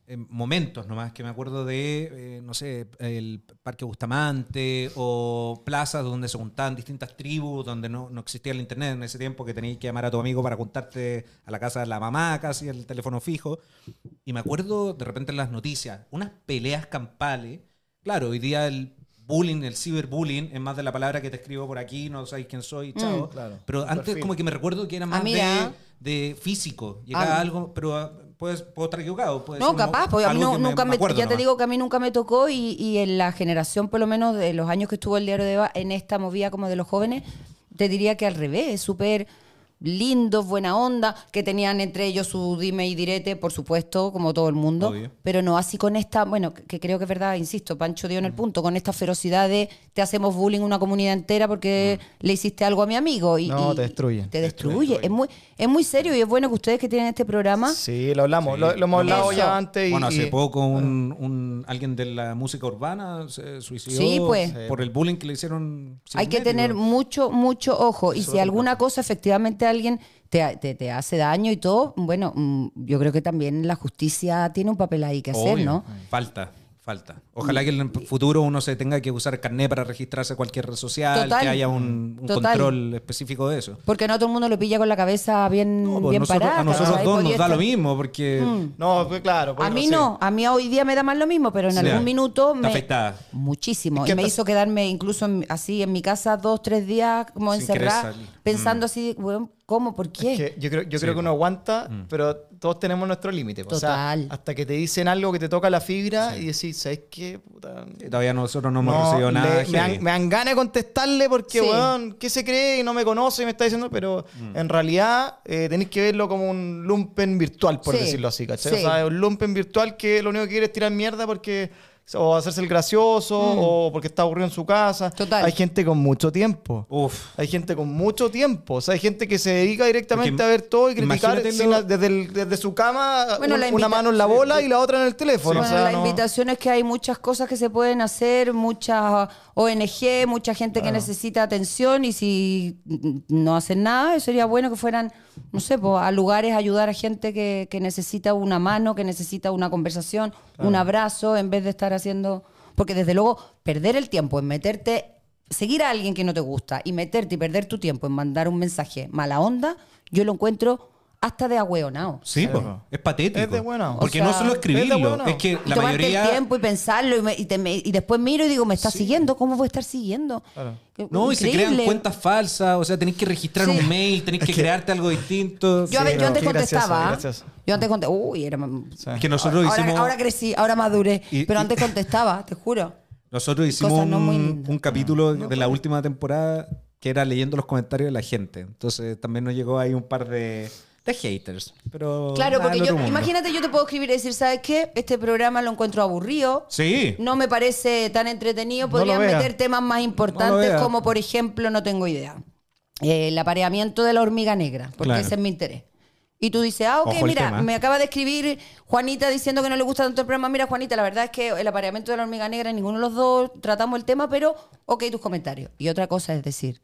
eh, momentos nomás que me acuerdo de, eh, no sé, el Parque Bustamante o plazas donde se juntaban distintas tribus, donde no, no existía el internet en ese tiempo, que tenías que llamar a tu amigo para juntarte a la casa de la mamá, casi el teléfono fijo. Y me acuerdo de repente en las noticias, unas peleas campales. Claro, hoy día el bullying, el ciberbullying, es más de la palabra que te escribo por aquí, no sabéis quién soy, chao. claro. Pero antes perfil. como que me recuerdo que era más de, de físico. Llegaba Ah. algo, pero ah, puedes, puedo estar equivocado. puede No, capaz, porque a mí no- nunca me me, ya te digo que a mí nunca me tocó y, y en la generación, por lo menos de los años que estuvo el diario de Eva, en esta movida como de los jóvenes, te diría que al revés, es súper lindos, buena onda, que tenían entre ellos su dime y direte, por supuesto, como todo el mundo, Obvio. pero no así con esta, bueno, que creo que es verdad, insisto, Pancho dio en Mm. el punto, con esta ferocidad de te hacemos bullying una comunidad entera porque le hiciste algo a mi amigo y, Mm. No, y- te destruyen. Te destruye. Es muy, es muy serio y es bueno que ustedes que tienen este programa, Sí, lo hablamos. Lo, lo hemos hablado Eso. ya antes. Y, Bueno, hace poco un, un- alguien de la música urbana se suicidó Sí, pues. por el bullying que le hicieron. hay que tener mucho, mucho ojo. Y si alguna cosa efectivamente alguien te, te- hace daño y todo, bueno, mm, yo creo que también la justicia tiene un papel ahí que hacer. ¿no? Falta, falta. Ojalá que en el futuro uno se tenga que usar carnet para registrarse a cualquier red social, Total. que haya un, un Total. control específico de eso. Porque no todo el mundo lo pilla con la cabeza bien, No, pues bien nosotros- parada. a nosotros ¿cachai? dos Podría nos da lo estar- mismo, porque No, pues claro. pues A mí sí. no, a mí hoy día me da más lo mismo, pero en Sí. algún minuto Está me... afectada. Muchísimo. Es que y me hizo quedarme incluso en- así en mi casa dos, tres días como Sin querer encerrada, salir. Mm. pensando así, bueno, ¿cómo? ¿Por qué? Es que yo creo, yo creo que uno aguanta, pero todos tenemos nuestro límite. pues. O sea, Total. hasta que te dicen algo que te toca la fibra y decís, ¿sabes qué? Puta, todavía nosotros no hemos no, recibido nada. le- me, dan, me dan ganas de contestarle porque, Sí. weón, ¿qué se cree? Y no me conoce y me está diciendo, pero Mm. en realidad eh, tenéis que verlo como un lumpen virtual, por Sí. decirlo así, ¿cachai? Sí. O sea, es un lumpen virtual que lo único que quiere es tirar mierda porque o hacerse el gracioso o porque está aburrido en su casa. Mm. Total. Hay gente con mucho tiempo. Uf. Hay gente con mucho tiempo. O sea, hay gente que se dedica directamente Porque a ver todo y criticar sin la- desde, el- desde su cama, Bueno, un- la una mano en la bola y la otra en el teléfono. Bueno, o sea, la no- invitación es que hay muchas cosas que se pueden hacer, muchas ONG, mucha gente que necesita atención y si no hacen nada, sería bueno que fueran, no sé, pues, a lugares ayudar a gente que, que necesita una mano, que necesita una conversación, un abrazo, en vez de estar haciendo... Porque desde luego, perder el tiempo en meterte, seguir a alguien que no te gusta y meterte y perder tu tiempo en mandar un mensaje mala onda, yo lo encuentro hasta de agüeonao. Sí, po. es patético. Es de buena onda. Porque O no solo es escribirlo, onda. es que Y la tomarte mayoría... el tiempo y pensarlo y, me- y te- me- y después miro y digo, ¿me está siguiendo? ¿Cómo voy a estar siguiendo? Claro. Qué- No, y se increíble. crean cuentas falsas, o sea, tenés que registrar Sí. un mail, tenés que crearte algo distinto. Yo, a ver, Sí, yo no, antes qué gracioso, contestaba. ¿ah? gracioso. Yo antes contestaba. Uy, era. Es que nosotros ahora, hicimos... ahora crecí, ahora maduré. Y- pero y- antes contestaba, te juro. Nosotros hicimos Cosas no muy un, lindas. un capítulo de la última temporada que era leyendo los comentarios de la gente. Entonces también nos llegó ahí un par de, de haters. Pero Claro, porque yo, imagínate, yo te puedo escribir y decir, ¿sabes qué? Este programa lo encuentro aburrido. Sí. No me parece tan entretenido. Podrían meter temas más importantes, como por ejemplo, no tengo idea. eh, el apareamiento de la hormiga negra, porque Claro. ese es mi interés. Y tú dices, ah, ok, Ojo mira, me acaba de escribir Juanita diciendo que no le gusta tanto el programa. Mira, Juanita, la verdad es que el apareamiento de la hormiga negra, ninguno de los dos tratamos el tema, pero ok, tus comentarios. Y otra cosa es decir,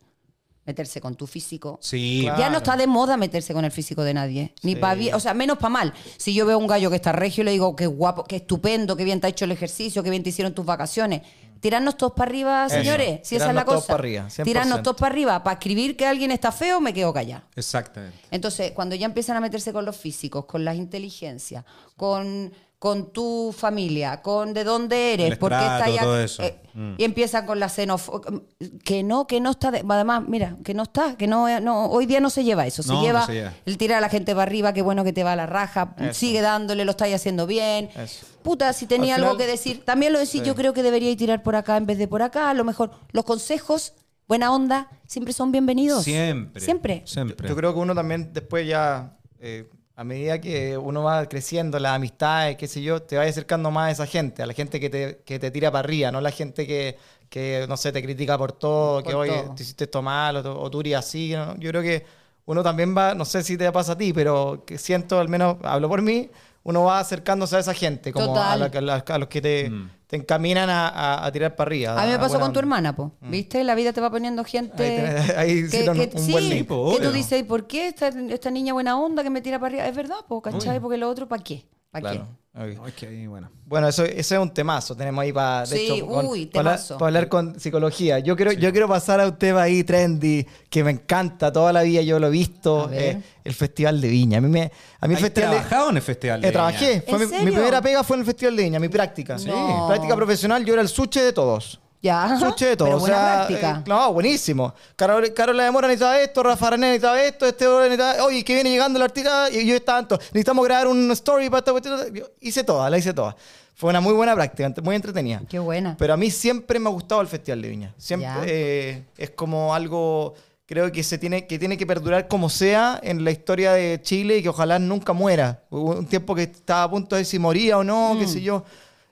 meterse con tu físico. Sí. Claro. Ya no está de moda meterse con el físico de nadie. Ni Sí. para bien, o sea, menos para mal. Si yo veo un gallo que está regio y le digo que guapo, que estupendo, que bien te ha hecho el ejercicio, que bien te hicieron tus vacaciones. Tirarnos todos para arriba, señores. Si esa es la cosa. para arriba, 100%. Tirarnos todos para arriba. Para escribir que alguien está feo, me quedo callada. Exactamente. Entonces, cuando ya empiezan a meterse con los físicos, con las inteligencias, con, con tu familia, con de dónde eres, El por qué estrato, estás allá, todo eso. eh, Mm. y empiezan con la xenofobia, que no, que no está, de- además, mira, que no está, que no, no, hoy día no se lleva eso, se No, no lleva se lleva. el tirar a la gente para arriba, qué bueno que te va a la raja, Eso. sigue dándole, lo estáis haciendo bien. Eso. Puta, si tenía Al algo final- que decir, también lo decís, yo creo que deberíais tirar por acá en vez de por acá, a lo mejor los consejos, buena onda, siempre son bienvenidos. Siempre. Siempre. Siempre. Yo creo que uno también después ya, eh, a medida que uno va creciendo, las amistades, qué sé yo, te va acercando más a esa gente, a la gente que te, que te tira para arriba, no la gente que, que, no sé, te critica por todo, Por que oye, todo. te hiciste esto mal o, tú- o tú eres así. ¿no? Yo creo que uno también va, no sé si te pasa a ti, pero que siento, al menos hablo por mí, uno va acercándose a esa gente, como a, la- a la- a los que te, Mm. te encaminan a, a- a tirar para arriba. A mí me pasó con tu hermana, po. ¿Viste? La vida te va poniendo gente. Ahí tenés- ahí hicieron un sí, buen link. Po, que tú dices, ¿y por qué esta, esta niña buena onda que me tira para arriba? Es verdad, po, ¿cachai? Porque lo otro, ¿para qué? ¿Para Claro. ok. No, es que ahí, bueno. Bueno, eso, ese es un temazo. Tenemos ahí para. Sí, uy, para, temazo. hablar con psicología. Yo quiero, yo quiero pasar a un tema ahí trendy que me encanta toda la vida. Yo lo he visto. Eh, el Festival de Viña. A mí, me, a mí el ¿Has Festival de- trabajado en el Festival de Eh, Viña? trabajé. Fue ¿En mi, primera pega fue en el Festival de Viña, mi práctica. Sí. No. Práctica profesional, yo era el suche de todos. Ya. Suche de todo. Pero o buena sea, práctica. eh, no, buenísimo. Carol, Carola de Mora necesitaba esto, Rafa René necesitaba esto, este necesitaba. Oye, que viene llegando el artista y yo estaba tanto. Necesitamos grabar un story para esta cuestión. Yo hice toda, la hice toda. Fue una muy buena práctica, muy entretenida. Qué buena. Pero a mí siempre me ha gustado el Festival de Viña. Siempre eh, es como algo creo que se tiene que tiene que perdurar como sea en la historia de Chile y que ojalá nunca muera. Hubo un tiempo que estaba a punto de si moría o no, qué sé yo.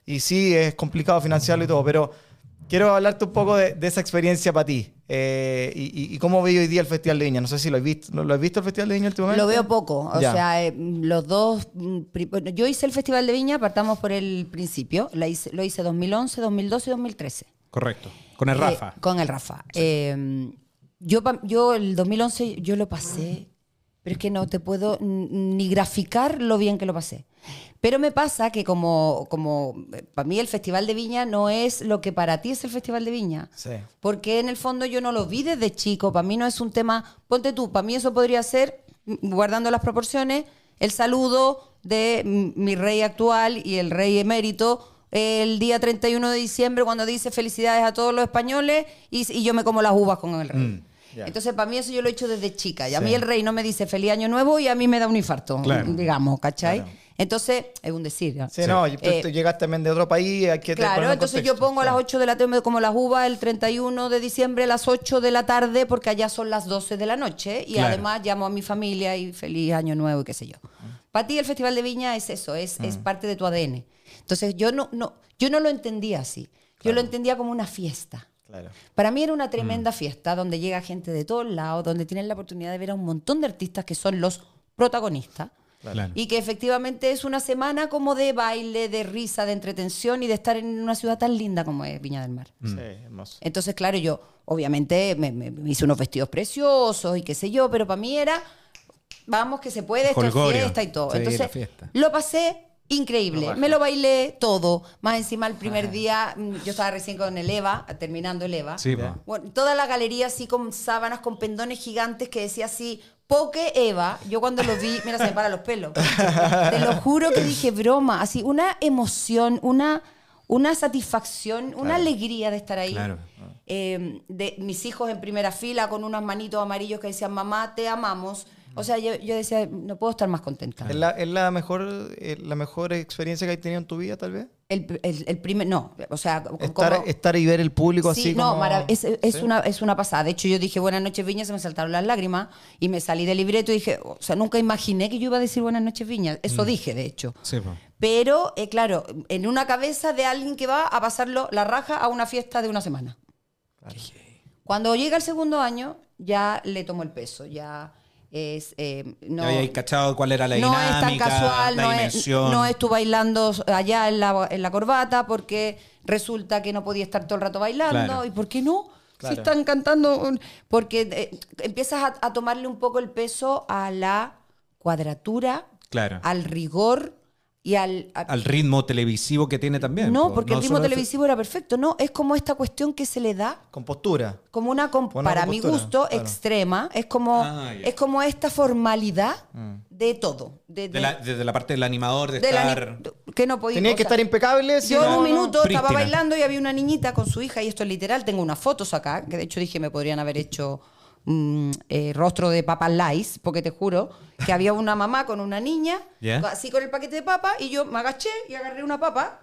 Y sí, es complicado financiarlo y todo, pero quiero hablarte un poco de, de esa experiencia para ti. Eh, y, y- y cómo veis hoy día el Festival de Viña. No sé si lo has visto, ¿lo, lo has visto el Festival de Viña últimamente? Lo veo poco. O Ya. sea, eh, los dos. mm, yo hice el Festival de Viña, partamos por el principio. La hice- lo hice 2011, 2012 y 2013. Correcto. Con el Eh, Rafa. con el Rafa. Eh, yo, yo el 2011 yo lo pasé, pero es que no te puedo ni graficar lo bien que lo pasé. Pero me pasa que como, como para mí el Festival de Viña no es lo que para ti es el Festival de Viña. Sí. Porque en el fondo yo no lo vi desde chico. Para mí no es un tema. Ponte tú, para mí eso podría ser, mm, guardando las proporciones, el saludo de mm, mi rey actual y el rey emérito el día 31 de diciembre cuando dice felicidades a todos los españoles y, y yo me como las uvas con el rey. Entonces, para mí eso yo lo he hecho desde chica. Y a mí el rey no me dice feliz año nuevo y a mí me da un infarto, Claro. digamos, ¿cachai? Claro. Entonces, es un decir. ¿ya? Sí, no, Eh, tú llegas también de otro país, hay que Claro, entonces yo pongo a las Sí. 8 de la tarde, como las uvas, el 31 de diciembre a las 8 de la tarde, porque allá son las 12 de la noche. Y Claro. además llamo a mi familia y feliz año nuevo y qué sé yo. Para ti el Festival de Viña es eso, es, es parte de tu ADN. Entonces yo no, no, yo no lo entendía así. Yo lo entendía como una fiesta. Claro. Para mí era una tremenda fiesta donde llega gente de todos lados, donde tienen la oportunidad de ver a un montón de artistas que son los protagonistas. Claro. Y que efectivamente es una semana como de baile, de risa, de entretención y de estar en una ciudad tan linda como es Viña del Mar. Sí, hermoso. Entonces, claro, yo obviamente me, me- me hice unos vestidos preciosos y qué sé yo, pero para mí era, vamos que se puede, esto es fiesta y todo. Sí, Entonces, la fiesta. lo pasé increíble. Me lo bailé todo. Más encima el primer día, mm, yo estaba recién con el Eva, terminando el Eva. Sí. Bueno, toda la galería así con sábanas, con pendones gigantes que decía así, Poke Eva. Yo cuando lo vi, mira, se me paran los pelos. Te lo juro que dije broma, así, una emoción, una, una satisfacción, una alegría de estar ahí. Claro. Eh, de mis hijos en primera fila con unos manitos amarillos que decían, mamá, te amamos. O sea, yo, yo decía, no puedo estar más contenta. ¿Es la, es la mejor, eh, la mejor experiencia que has tenido en tu vida, tal vez? El, el- el primer, no, o sea, como- Estar, estar y ver el público Sí, así no, como... marav- es, es ¿Sí? una, es una pasada. De hecho, yo dije buenas noches Viña, se me saltaron las lágrimas y me salí del libreto y dije, o sea, nunca imaginé que yo iba a decir buenas noches Viña. Eso Mm. dije, de hecho. Sí, po. Pero, eh, claro, en una cabeza de alguien que va a pasarlo la raja a una fiesta de una semana. Cuando llega el segundo año, ya le tomo el peso, ya es... eh, no, habíais cachado cuál era la no es tan dinámica, casual, no es, no es tú bailando allá en la, en la corbata porque resulta que no podía estar todo el rato bailando. Claro. ¿Y por qué no? Claro. Si están cantando. un- Porque eh, empiezas a, a tomarle un poco el peso a la cuadratura, Claro. al rigor y al. a- Al ritmo televisivo que tiene también. no, po. porque el ritmo televisivo era perfecto. No, es como esta cuestión que se le da Con postura. como una, com- Una para mi compostura, gusto claro. extrema es como Ah, es como esta formalidad de todo de, De de- la- desde la parte del animador, de la estar... que no podía Tenía que sea, estar impecable. si yo en no, un no. minuto estaba bailando y había una niñita con su hija y esto es literal tengo unas fotos acá que de hecho dije me podrían haber hecho mm, eh, rostro de papas lice porque te juro que había una mamá con una niña así con el paquete de papa y yo me agaché y agarré una papa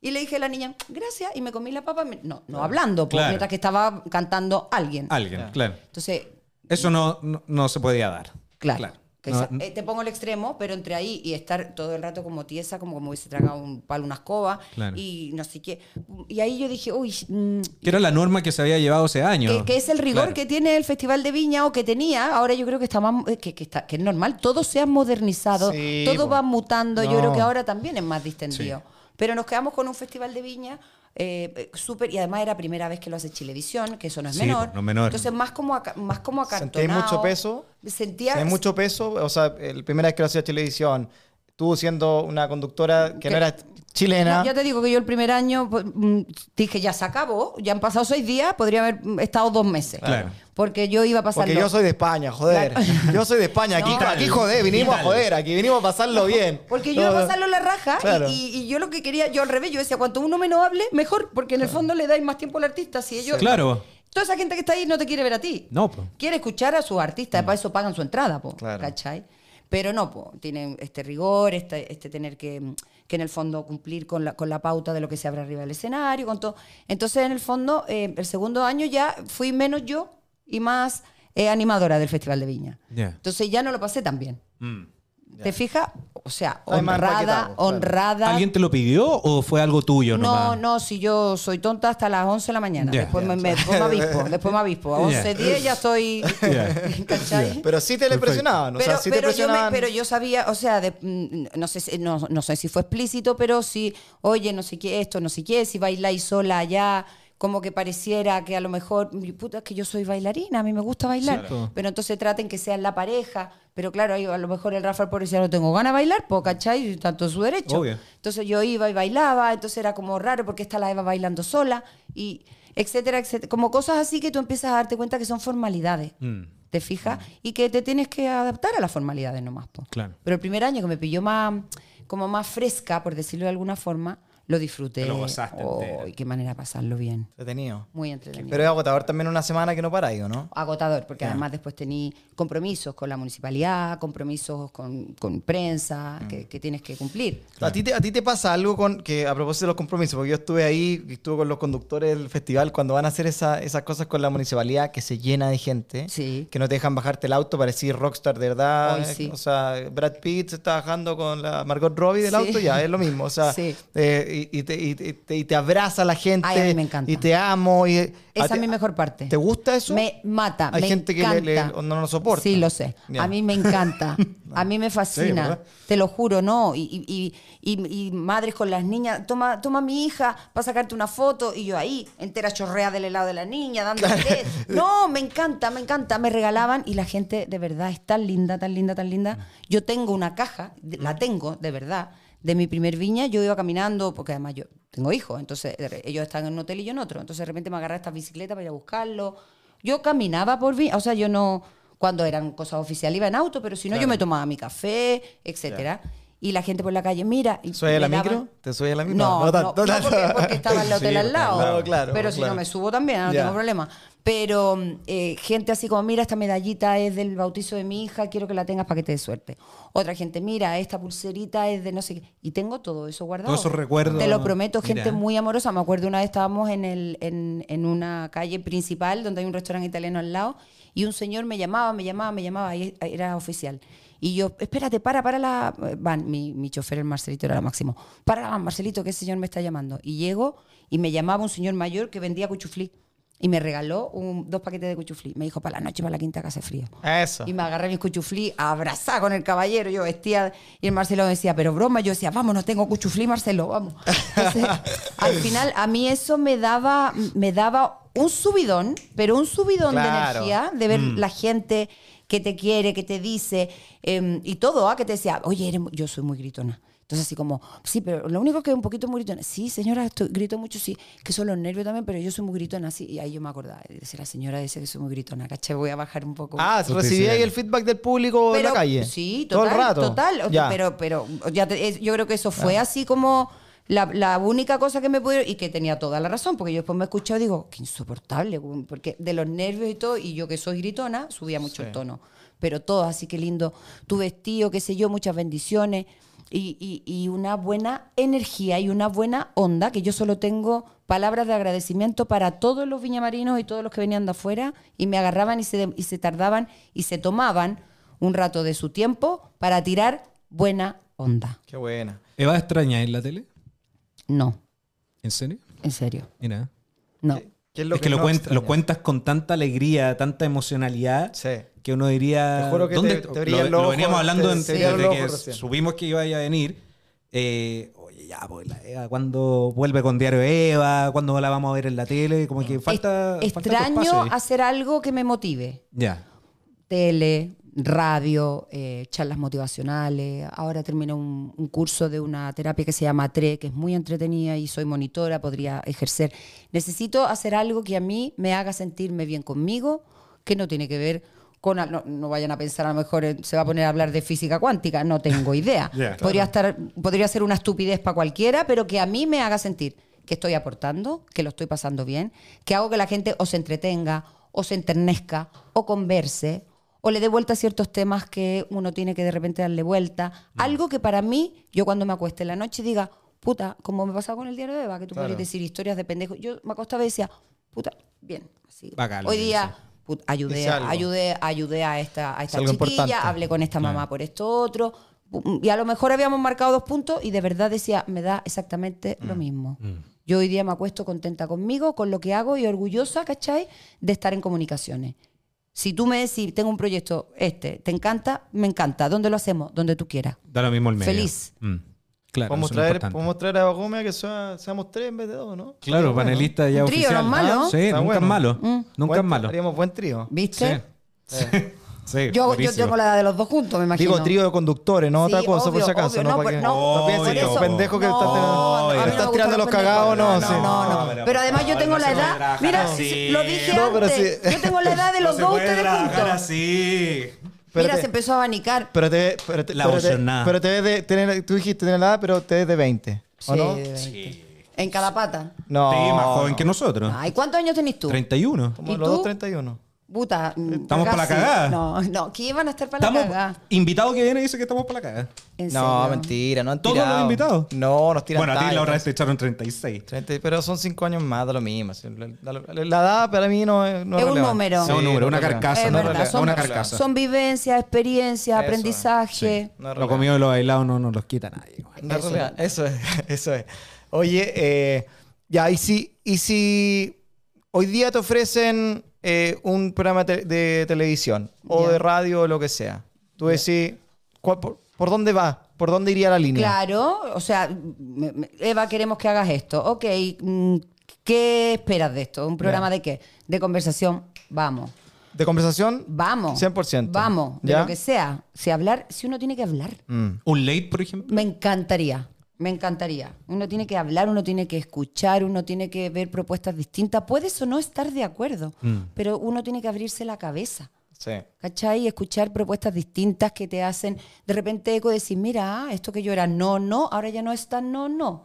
y le dije a la niña, gracias, y me comí la papa, me- no, no hablando, pues, Claro. mientras que estaba cantando alguien. Alguien, claro. Entonces, Eso no, no, no se podía dar. Claro. Que No, esa- eh, te pongo el extremo, pero entre ahí y estar todo el rato como tiesa, como como hubiese tragado un palo, una escoba, Claro. y no sé qué. Y ahí yo dije, uy, mm, que era la norma que se había llevado hace años. que, que es el rigor Claro. que tiene el Festival de Viña o que tenía, ahora yo creo que está más, eh, que, que está, que es normal, todo se ha modernizado, Sí, todo va mutando, yo creo que ahora también es más distendido. Pero nos quedamos con un Festival de Viña eh, súper, y además era primera vez que lo hace Chilevisión, que eso no es Sí, menor. po, no es menor. Entonces más como, aca- más como ¿Sentíais acartonado. mucho peso? Sentía... Hay mucho peso. O sea, la primera vez que lo hacía televisión, tú siendo una conductora que Que- no era chilena. No, ya te digo que yo el primer año pues, mm, dije, ya se acabó, ya han pasado seis días, podría haber estado dos meses. Claro. Porque yo iba a pasar. Porque yo soy de España, joder. Yo soy de España. Aquí, No. aquí joder, vinimos a joder. Aquí vinimos a pasarlo bien. Porque yo iba a pasarlo la raja y- Claro. y, y yo lo que quería, yo al revés, yo decía, cuanto uno menos hable, mejor, porque en el fondo le dais más tiempo al artista. Si ellos, Claro. Toda esa gente que está ahí no te quiere ver a ti. No, po. Quiere escuchar a sus artistas, para eso pagan su entrada, po. ¿cachai? Pero no, po, tienen este rigor, este, este tener que, que en el fondo cumplir con la, con la pauta de lo que se abre arriba del escenario, con todo. Entonces, en el fondo, eh, el segundo año ya fui menos yo y más es animadora del Festival de Viña. Entonces ya no lo pasé tan bien. Mm. ¿Te fijas? O sea, honrada, honrada. ¿Alguien te lo pidió o fue algo tuyo No, nomás? no, si yo soy tonta hasta las 11 de la mañana. Después, me, me- después me avispo, después me avispo. A Ya. 11, 10 ya estoy... Pero sí te le presionaban, o pero, sea, sí te pero yo me- pero yo sabía, o sea, de- mm, no, sé, si- no, no sé si fue explícito, pero sí, oye, no sé qué, esto, no sé qué, si bailáis sola allá, como que pareciera que a lo mejor, puta, es que yo soy bailarina, a mí me gusta bailar, Claro. pero entonces traten que sean la pareja, pero claro, a lo mejor el Rafael pobre decía, no tengo ganas de bailar, pues, ¿cachai? Tanto su derecho. Obvio. Entonces yo iba y bailaba, entonces era como raro porque está la Eva bailando sola, y etcétera, etcétera. Como cosas así que tú empiezas a darte cuenta que son formalidades. Mm, ¿Te fijas? Y que te tienes que adaptar a las formalidades nomás. po. Claro. Pero el primer año que me pilló más, como más fresca, por decirlo de alguna forma, lo disfruté. Lo gozaste Oh, y qué manera pasarlo bien. Entretenido. Muy entretenido. Pero es agotador también una semana que no paráis, ¿o no? Agotador, porque además después tení compromisos con la municipalidad, compromisos con, con prensa, Mm. que, que tienes que cumplir. ¿A, ti te, ¿A ti te pasa algo con que a propósito de los compromisos? Porque yo estuve ahí, estuve con los conductores del festival cuando van a hacer esa- esas cosas con la municipalidad que se llena de gente, Sí. que no te dejan bajarte el auto para decir rockstar de verdad. Sí. O sea, Brad Pitt se está bajando con la Margot Robbie del Sí. auto, ya es lo mismo. O sea, Sí. eh, y, y te, y te- y te abraza la gente. Ay, a mí me encanta. Y te amo. Y, Esa ¿a ti- es mi mejor parte. ¿Te gusta eso? Me mata, Hay me gente que encanta. le- le- no lo soporta. Sí, lo sé. A mí me encanta. A mí me fascina. Te lo juro, ¿no? Y, madres con las niñas, toma, toma a mi hija para sacarte una foto y yo ahí, entera chorrea del helado de la niña, dándole. No, me encanta, me encanta. Me regalaban y la gente de verdad es tan linda, tan linda, tan linda. Yo tengo una caja, la tengo, de verdad. De mi primer viña, yo iba caminando, porque además yo tengo hijos, entonces re- ellos están en un hotel y yo en otro. Entonces de repente me agarré esta bicicleta para ir a buscarlo. Yo caminaba por viña, o sea, yo no, cuando eran cosas oficiales iba en auto, pero si no, yo me tomaba mi café, etcétera. Y la gente por la calle, mira. y ¿Soy a la daban- micro? ¿Te soy a la micro? No, no, tanto, no, tanto. porque, porque estaba el hotel Sí, al lado. claro, claro, pero si claro. no me subo también, no tengo problema. Pero eh, gente así como, mira, esta medallita es del bautizo de mi hija, quiero que la tengas para que te dé suerte. Otra gente, mira, esta pulserita es de no sé qué. Y tengo todo eso guardado. Todos esos recuerdos. Te lo prometo, gente Mira. muy amorosa. Me acuerdo una vez estábamos en, el, en, en una calle principal donde hay un restaurante italiano al lado y un señor me llamaba, me llamaba, me llamaba y era oficial. Y yo, espérate, para, para la van. Mi, mi chofer, el Marcelito, era lo máximo. Para la van, Marcelito, que ese señor me está llamando. Y llego y me llamaba un señor mayor que vendía cuchuflí. Y me regaló un- dos paquetes de cuchuflí. Me dijo, para la noche, para la quinta, hace frío. Eso. Y me agarré mis cuchuflí, abrazada con el caballero, yo vestía, y el Marcelo me decía, pero broma, yo decía, vamos, no tengo cuchuflí, Marcelo, vamos. Entonces, al final, a mí eso me daba, me daba un subidón, pero un subidón Claro. de energía, de ver la gente que te quiere, que te dice, em, y todo, ¿ah? que te decía, oye, eres yo soy muy gritona. Entonces así como, sí, pero lo único que es un poquito muy gritona. Sí, señora, estoy- grito mucho, sí, que son los nervios también, pero yo soy muy gritona, sí. Y ahí yo me acordaba, decir, la señora dice que soy muy gritona, ¿caché? Voy a bajar un poco. Ah, recibí ahí el feedback del público en la calle. Sí, Todo total, el rato. total. Ya. Pero, pero ya te- yo creo que eso fue así como la, la única cosa que me pudieron, y que tenía toda la razón, porque yo después me he escuchado y digo, qué insoportable, porque de los nervios y todo, y yo que soy gritona, subía mucho el tono. Pero todo, así que lindo. Tu vestido, qué sé yo, muchas bendiciones. Y, y- y una buena energía y una buena onda, que yo solo tengo palabras de agradecimiento para todos los viñamarinos y todos los que venían de afuera y me agarraban y se, y se tardaban y se tomaban un rato de su tiempo para tirar buena onda. Qué buena. ¿Eva extraña en la tele? No, ¿En serio? en serio, Mira. no. ¿Qué es es que lo, no cuentas con tanta alegría, tanta emocionalidad, Sí. que uno diría... Te juro que ¿dónde- te- te lo, veníamos hablando te- en- te desde que recién. supimos que iba a venir. Eh, oye, ya, pues la Eva, ¿cuándo vuelve con Diario Eva? ¿Cuándo la vamos a ver en la tele? Como que falta... Es- falta extraño hacer algo que me motive. Ya. tele, radio, eh, charlas motivacionales. Ahora termino un, un curso de una terapia que se llama TRE, que es muy entretenida y soy monitora, podría ejercer. Necesito hacer algo que a mí me haga sentirme bien conmigo, que no tiene que ver con... No, no vayan a pensar, a lo mejor se va a poner a hablar de física cuántica, no tengo idea. Podría, estar, podría ser una estupidez para cualquiera, pero que a mí me haga sentir que estoy aportando, que lo estoy pasando bien, que hago que la gente o se entretenga, o se enternezca, o converse, o le dé vuelta a ciertos temas que uno tiene que de repente darle vuelta. Algo que para mí, yo cuando me acueste en la noche diga, puta, como me pasaba con el diario de Eva, que tú Claro. podrías decir historias de pendejos. Yo me acostaba y decía, puta, bien. Así. Bacán lo Hoy día, put, ayudé, ayudé, ayudé a esta, a esta chiquilla, importante. hablé con esta mamá por esto otro. Y a lo mejor habíamos marcado dos puntos y de verdad decía, me da exactamente Mm. lo mismo. Yo hoy día me acuesto contenta conmigo, con lo que hago y orgullosa, ¿cachai? De estar en comunicaciones. Si tú me decís, tengo un proyecto, este, ¿te encanta? Me encanta. ¿Dónde lo hacemos? Donde tú quieras. Da lo mismo el medio. Feliz. Mm. Claro, Podemos traer, podemos traer a Bagomia que sea- seamos tres en vez de dos, ¿no? Claro, Bueno, panelista ya Un trío, oficial. no es malo. Sí, Está nunca bueno. es malo. Mm. Nunca buen- es malo. Haríamos buen trío. ¿Viste? Sí. Sí, Yo, yo tengo la edad de los dos juntos, me imagino. Digo trío de conductores, no Sí, otra cosa, por si acaso. obvio, no, no, para pero que no, no pienses por que pendejo que estás tirando los cagados, no, no, sí. no, no. pero Pero además yo tengo la edad. Mira, lo dije No, pero antes. sí. Yo tengo la edad de los dos ustedes juntos. así. Mira, se empezó a abanicar. Pero te, pero te, La pero te, pero te ves de tener, tú dijiste tener la edad, pero te ves de 20, ¿o Sí, no? de 20. En cada pata. No. Sí, más joven no. que nosotros. Ay, ¿cuántos años tenés tú? 31. Como ¿Y los tú? dos 31. Puta. mm, Estamos para la cagada. No, no, que iban a estar para la cagada. invitado que viene dice que estamos para la cagada. En No, serio. mentira, no han ¿Todos los invitados? No, nos tiran Bueno, a ti la otra vez te echaron 36. 30, pero son 5 años más, da lo mismo. La, la- la edad para mí no es, no Es un número. Es un número, una carcasa, Es no verdad, son, una carcasa. son vivencias, experiencias, Eso, aprendizaje. No Lo comido y lo bailado no nos los quita nadie. Eso es, eso es. Oye, eh, ya, y si, y si hoy día te ofrecen eh, un programa te- de televisión o de radio o lo que sea, tú decís, ¿cuál- por, por dónde va? ¿Por dónde iría la línea? Claro, o sea, Eva, queremos que hagas esto. Ok, mm, ¿qué esperas de esto? ¿Un programa de qué? De conversación. Vamos. ¿De conversación? Vamos. 100%. Vamos, de ¿Ya? lo que sea. Si hablar, si uno tiene que hablar. Mm. Un late, por ejemplo. Me encantaría, me encantaría. Uno tiene que hablar, uno tiene que escuchar, uno tiene que ver propuestas distintas. Puedes o no estar de acuerdo, pero uno tiene que abrirse la cabeza. Sí. ¿Cachai? Y escuchar propuestas distintas que te hacen de repente eco decir, mira, ah, esto que yo era no, no, ahora ya no es tan no, no.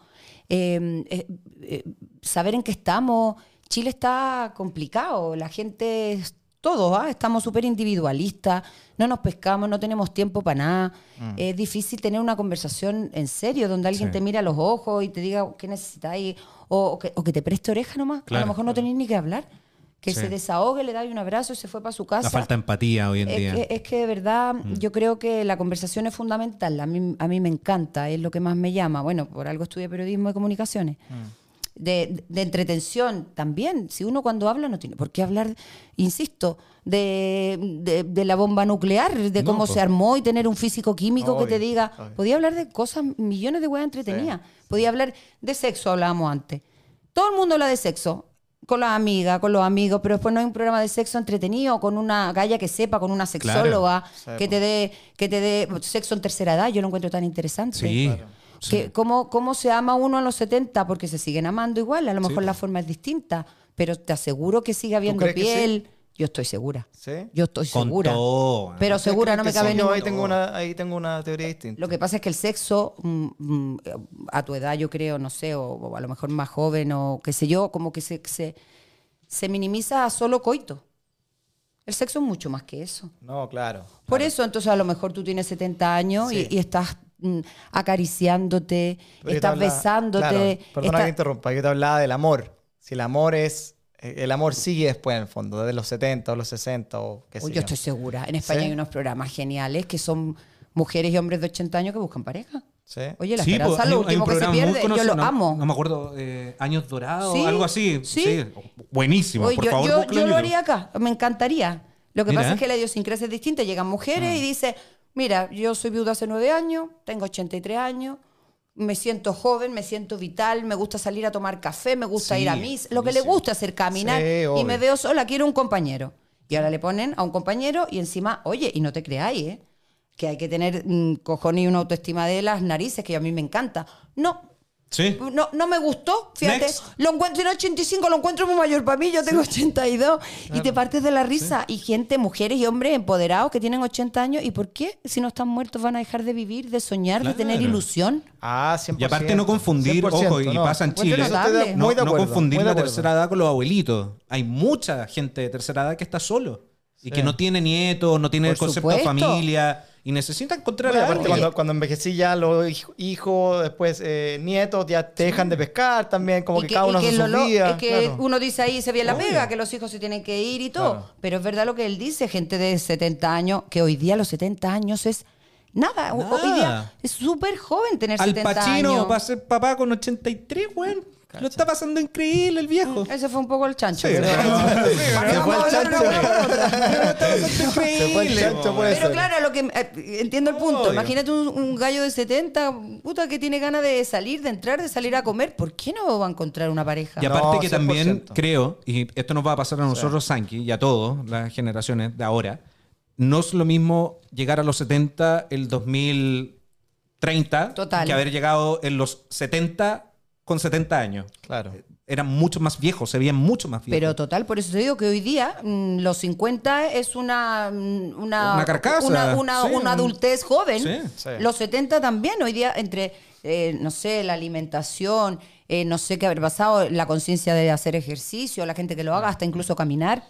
Eh, eh, eh, saber en qué estamos. Chile está complicado, la gente, todos, ¿ah? estamos súper individualistas, no nos pescamos, no tenemos tiempo para nada. Es difícil tener una conversación en serio, donde alguien Sí. te mire a los ojos y te diga qué necesitáis, o, o que, o que te preste oreja nomás. a Claro. lo mejor no tenéis ni que hablar. Que Sí. se desahogue, le dais un abrazo y se fue para su casa. La falta de empatía hoy en Es día. que, es que de verdad yo creo que la conversación es fundamental. A mí, a mí me encanta, es lo que más me llama. Bueno, por algo estudié periodismo y comunicaciones. De, de entretención también. Si uno cuando habla no tiene por qué hablar, insisto, de, de- de la bomba nuclear, de No, cómo se armó y tener un físico químico que te diga. obvio. Podía hablar de cosas, millones de weas entretenidas. Podía hablar de sexo, hablábamos antes. Todo el mundo habla de sexo. Con las amigas, con los amigos, pero después no hay un programa de sexo entretenido con una galla que sepa, con una sexóloga que te dé que te dé sexo en tercera edad. Yo lo encuentro tan interesante. Sí. Que, ¿cómo, ¿Cómo se ama uno a los 70? Porque se siguen amando igual. A lo mejor la forma es distinta, pero te aseguro que sigue habiendo piel. Yo estoy segura. ¿Sí? Yo estoy Con segura. todo. Pero segura, no me cabe ningún ahí tengo, una, ahí tengo una teoría distinta. lo que pasa es que el sexo, mm, mm, a tu edad yo creo, no sé, o, o a lo mejor más joven o qué sé yo, como que se, se, se minimiza a solo coito. El sexo es mucho más que eso. No, claro. Por eso, entonces, a lo mejor tú tienes 70 años y- Sí. y, estás acariciándote, Pero yo te estás hablaba- besándote. Claro, perdona estás- que interrumpa, yo te hablaba del amor. Si el amor es. eh, El amor sigue después, en el fondo, desde los 70 o los 60 o qué sé yo. yo estoy segura. En España ¿Sí? hay unos programas geniales que son mujeres y hombres de 80 años que buscan pareja. ¿Sí? Oye, la Sí, esperanza pues, es lo último que se pierde. Yo lo no- amo. No me acuerdo, eh, Años Dorados, Sí, algo así. sí. Sí. Buenísimo. Oye, por yo, favor, yo- búsquelo yo en lo haría acá, me encantaría. Lo que Mira. pasa es que la idiosincrasia es distinta. Llegan mujeres Mm. y dicen, mira, yo soy viuda hace nueve años, tengo 83 años, me siento joven, me siento vital, me gusta salir a tomar café, me gusta Sí, ir a mis, lo que le gusta hacer caminar Sí, y me veo sola, quiero un compañero. Y ahora le ponen a un compañero y encima, oye, y no te creáis, ¿eh? que hay que tener mm, cojones y una autoestima de las narices, que a mí me encanta. No, Sí. no, no me gustó, fíjate. Next. Lo encuentro en 85, lo encuentro muy mayor para mí, yo tengo 82. Y te partes de la risa. Y gente, mujeres y hombres empoderados que tienen 80 años. ¿Y por qué? Si no están muertos van a dejar de vivir, de soñar, de tener Claro. ilusión. Ah, 100%. Y aparte no confundir, 100%, ojo, y no. pasa en Chile, notable. No, confundir la tercera edad con los abuelitos. Hay mucha gente de tercera edad que está solo y Sí. que no tiene nietos, no tiene el concepto de familia. Y necesita encontrar Bueno, a alguien. cuando, cuando envejecí ya los hij- hijos, después eh, nietos, ya te dejan de pescar también, como Y que, cada uno vida. es que claro. uno dice ahí se ve la pega, que los hijos se tienen que ir y todo. Claro. Pero es verdad lo que él dice, gente de 70 años, que hoy día los 70 años es nada. Hoy día es súper joven tener Al 70 Pacino años. va a ser papá con 83, weón. Lo está pasando increíble el viejo. Ese fue un poco el chancho. Sí, pero, Se fue el chancho. Se fue el Increíble, chancho, po. puede Pero ser. claro, lo que eh, entiendo el punto. Obvio. Imagínate un, un gallo de 70, puta, que tiene ganas de salir, de entrar, de salir a comer. ¿Por qué no va a encontrar una pareja? Y aparte No, que también 100%. creo, y esto nos va a pasar a nosotros, Sanki, y a todos, las generaciones de ahora, no es lo mismo llegar a los 70 el 2030 Total. que haber llegado en los 70 con 70 años. Claro. Eran mucho más viejos, se veían mucho más viejos. Pero total, por eso te digo que hoy día mm, los 50 es una mm, una, Una carcasa, una, una- sí. una adultez joven. Sí. Sí. Los 70 también, hoy día entre, eh, no sé, la alimentación, eh, no sé qué haber pasado, la conciencia de hacer ejercicio, la gente que lo haga, hasta incluso caminar.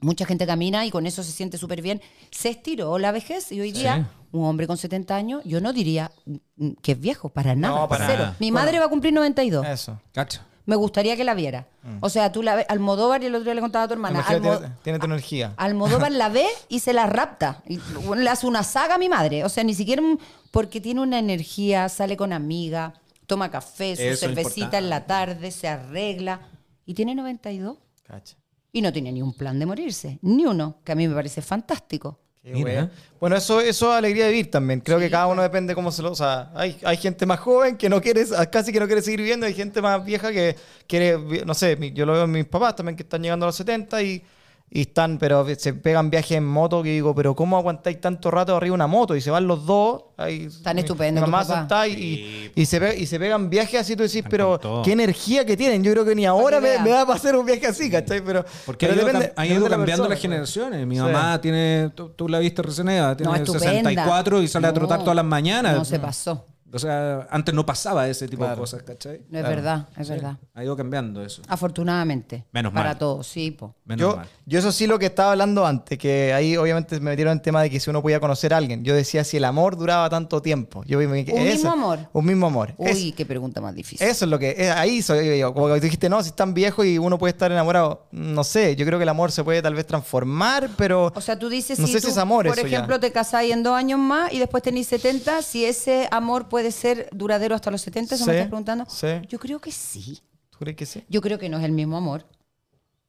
Mucha gente camina y con eso se siente súper bien. Se estiró la vejez y hoy día un hombre con 70 años, yo no diría mm, que es viejo, para nada. No, para cero. nada. Mi madre va a cumplir 92. Eso. Cacha. Me gustaría que la viera. O sea, tú la ves, Almodóvar, y el otro día le contaba a tu hermana, tiene, tiene tu energía. Almodóvar la ve y se la rapta. Y le hace una saga a mi madre. O sea, ni siquiera porque tiene una energía, sale con amiga, toma café, su Eso es cervecita en la tarde, se arregla. Y tiene 92. Cacha. Y no tiene ni un plan de morirse. Ni uno, que a mí me parece fantástico. Qué Mira. Bueno, eso, eso es alegría de vivir también. Creo que cada uno depende cómo se lo. O sea, hay, hay gente más joven que no quiere, casi que no quiere seguir viviendo, hay gente más vieja que quiere, no sé, mi- yo lo veo en mis papás también que están llegando a los 70 y, y están, pero se pegan viajes en moto que digo, pero ¿cómo aguantáis tanto rato arriba de una moto? Y se van los dos. Ahí, Están mi- estupendos Mi mamá sentada y, y, se pe- y se pegan viajes así, tú decís, Están pero qué energía que tienen. Yo creo que ni ahora me, me va a pasar un viaje así, ¿cachai? Pero, Porque pero ha ido, depende- la cambiando persona, las generaciones. Mi Sí. mamá tiene, tú, tú la viste recién, tiene No, estupenda. 64 y sale a trotar todas las mañanas. No se pasó. O sea, antes no pasaba ese tipo de cosas, ¿cachai? No es verdad, es verdad. Ha ido cambiando eso. Afortunadamente. Menos para mal. todos, sí, po. Menos Yo, mal. yo eso sí lo que estaba hablando antes, que ahí obviamente me metieron en el tema de que si uno podía conocer a alguien. Yo decía si el amor duraba tanto tiempo. Yo, me- ¿Un eso- mismo amor? Un mismo amor. Uy, Es- qué pregunta más difícil. eso es lo que... ahí soy yo. Como que tú dijiste, no, si están viejos y uno puede estar enamorado. No sé, yo creo que el amor se puede tal vez transformar, pero... O sea, tú dices, No si sé tú, si es amor por eso ya. ejemplo, te casáis en dos años más y después tenés 70, si ese amor puede ser duradero hasta los 70, ¿eso me estás preguntando? sí. Yo creo que sí. ¿Tú crees que sí? Yo creo que no es el mismo amor,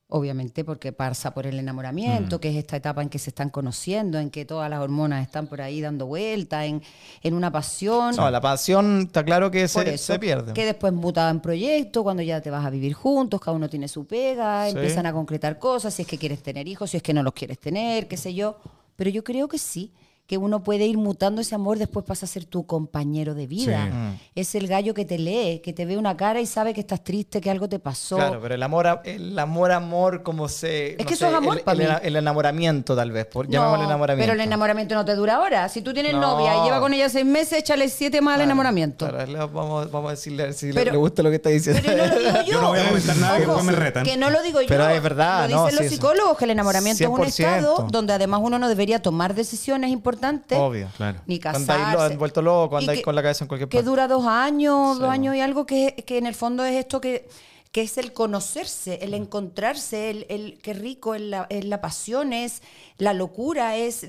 obviamente, porque pasa por el Mm. enamoramiento, que es esta etapa en que se están conociendo, en que todas las hormonas están por ahí dando vuelta, en, en una pasión. No, la pasión está claro que se, eso, se pierde. Que después muta en proyecto, cuando ya te vas a vivir juntos, cada uno tiene su pega, Sí. empiezan a concretar cosas, si es que quieres tener hijos, si es que no los quieres tener, qué sé yo. Pero yo creo que sí, que uno puede ir mutando ese amor, después pasa a ser tu compañero de vida. Sí. Mm. Es el gallo que te lee, que te ve una cara y sabe que estás triste, que algo te pasó. Claro, pero el amor, a- el amor, amor, como se. Es no que eso sé, es amor el, el- mí. el enamoramiento, tal vez, por, No, llamémosle enamoramiento. Pero el enamoramiento no te dura ahora. Si tú tienes No. novia y lleva con ella seis meses, échale siete más al Claro, enamoramiento. claro, vamos, vamos a decirle a ver si le- Pero- le gusta lo que está diciendo. Pero no lo digo yo. Yo no voy a comentar nada, que después me retan. Que no lo digo yo. Pero es verdad, Lo no, dicen los sí. psicólogos que el enamoramiento es un 100%. estado donde además uno no debería tomar decisiones importantes. Obvio. Claro. Ni Cuando casarse. andáis lo- vuelto loco, andáis que- con la cabeza en cualquier Que parte. dura dos años, dos años y algo que, que en el fondo es esto que, que es el conocerse, el encontrarse, el, el qué rico es la, es la pasión, es la locura, es,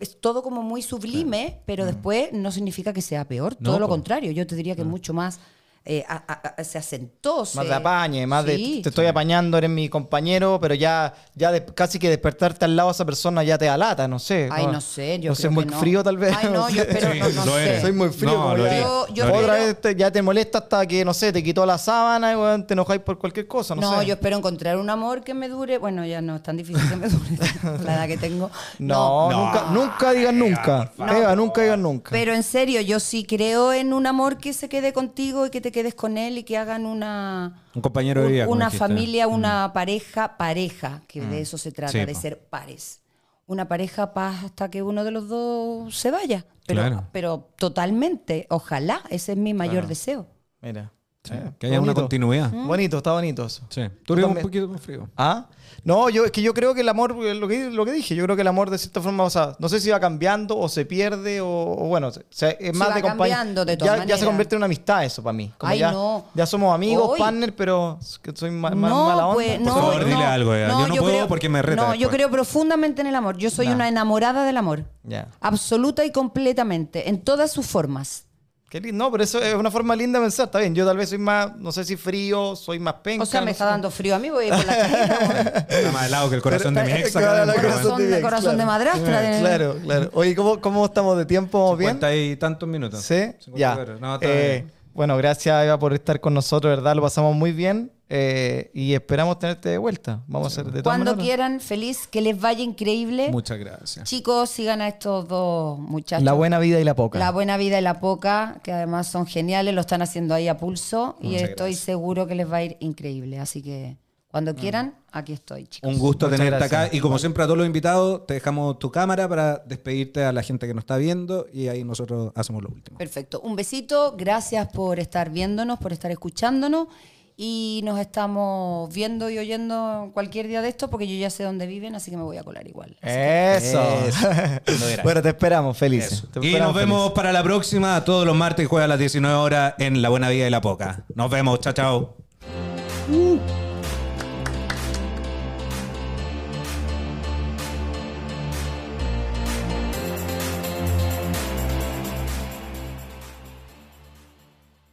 es todo como muy sublime, pero después no significa que sea peor, No, todo lo po. contrario, yo te diría que mucho más eh, a- a- a- se asentó. Más se- de apañe, más Sí. de te estoy apañando, eres mi compañero, pero ya, ya de- casi que despertarte al lado de esa persona ya te da lata, no sé. Ay, no sé, yo No creo sé, muy que no. frío tal vez. Ay, no, yo sé. espero, Sí, no, no lo sé. Soy muy frío. Como lo. Yo- yo Lo Otra vez te- ya te molesta hasta que, no sé, te quitó la sábana y te enojáis por cualquier cosa, no, No, sé. yo espero encontrar un amor que me dure. Bueno, ya no es tan difícil que me dure la edad que tengo. No, No. nunca, nunca digan nunca. Eva, nunca digan nunca. Pero en serio, yo sí creo en un amor que se quede contigo y que te quedes con él y que hagan una, Un compañero de vida. una familia, una pareja, pareja, que de eso se trata, Sí, de po. ser pares. Una pareja paz hasta que uno de los dos se vaya. Pero, Claro. pero totalmente, ojalá, ese es mi mayor Claro. deseo. Mira. Sí, Eh, que haya una bonito. continuidad. Bonito, está bonito eso. Sí. Tú eres un poquito más frío. ¿Ah? No, yo, es que yo creo que el amor, eh, lo que, lo que dije, yo creo que el amor de cierta forma, o sea, no sé si va cambiando o se pierde o, o bueno, o sea, es más va de compañía. cambiando de ya, todas ya se convierte en una amistad eso para mí. Como Ay, ya, no. ya somos amigos, Hoy- partner, pero soy ma- ma- No, mala onda. pues, Por no, favor, dile no, algo, Ea. Yo no puedo creo- porque me reta No, yo después. creo profundamente en el amor. Yo soy Nah. una enamorada del amor. Ya. Absoluta y completamente, en todas sus formas. Qué lindo. No, pero eso es una forma linda de pensar. Está bien, yo tal vez soy más, no sé si frío, soy más penca. O sea, no me sé está cómo. dando frío a mí, voy a ir por la weón. Está más helado que el corazón de mi ex. Claro, el corazón de- mi ex, corazón de madrastra Claro, claro. Oye, ¿cómo, cómo estamos de tiempo? ¿Vamos bien? 50 y tantos minutos. Sí, 54. ya. No, Eh, bueno, gracias Eva por estar con nosotros, ¿verdad? Lo pasamos muy bien eh, y esperamos tenerte de vuelta. Vamos a hacer de Cuando maneras. quieran, feliz, que les vaya increíble. Muchas gracias. Chicos, sigan a estos dos muchachos. La buena vida y la poca. La buena vida y la poca, que además son geniales, lo están haciendo ahí a pulso y estoy gracias. seguro que les va a ir increíble. Así que cuando quieran, aquí estoy, chicos. Un gusto Muchas tenerte gracias. acá. Y como siempre a todos los invitados, te dejamos tu cámara para despedirte a la gente que nos está viendo y ahí nosotros hacemos lo último. Perfecto. Un besito, gracias por estar viéndonos, por estar escuchándonos y nos estamos viendo y oyendo cualquier día de esto porque yo ya sé dónde viven, así que me voy a colar igual. Eso. Bueno, te esperamos. Te Y esperamos nos vemos para la próxima, todos los martes y jueves a las 19 horas en La Buena Vida y la Poca. Nos vemos, chao, chao.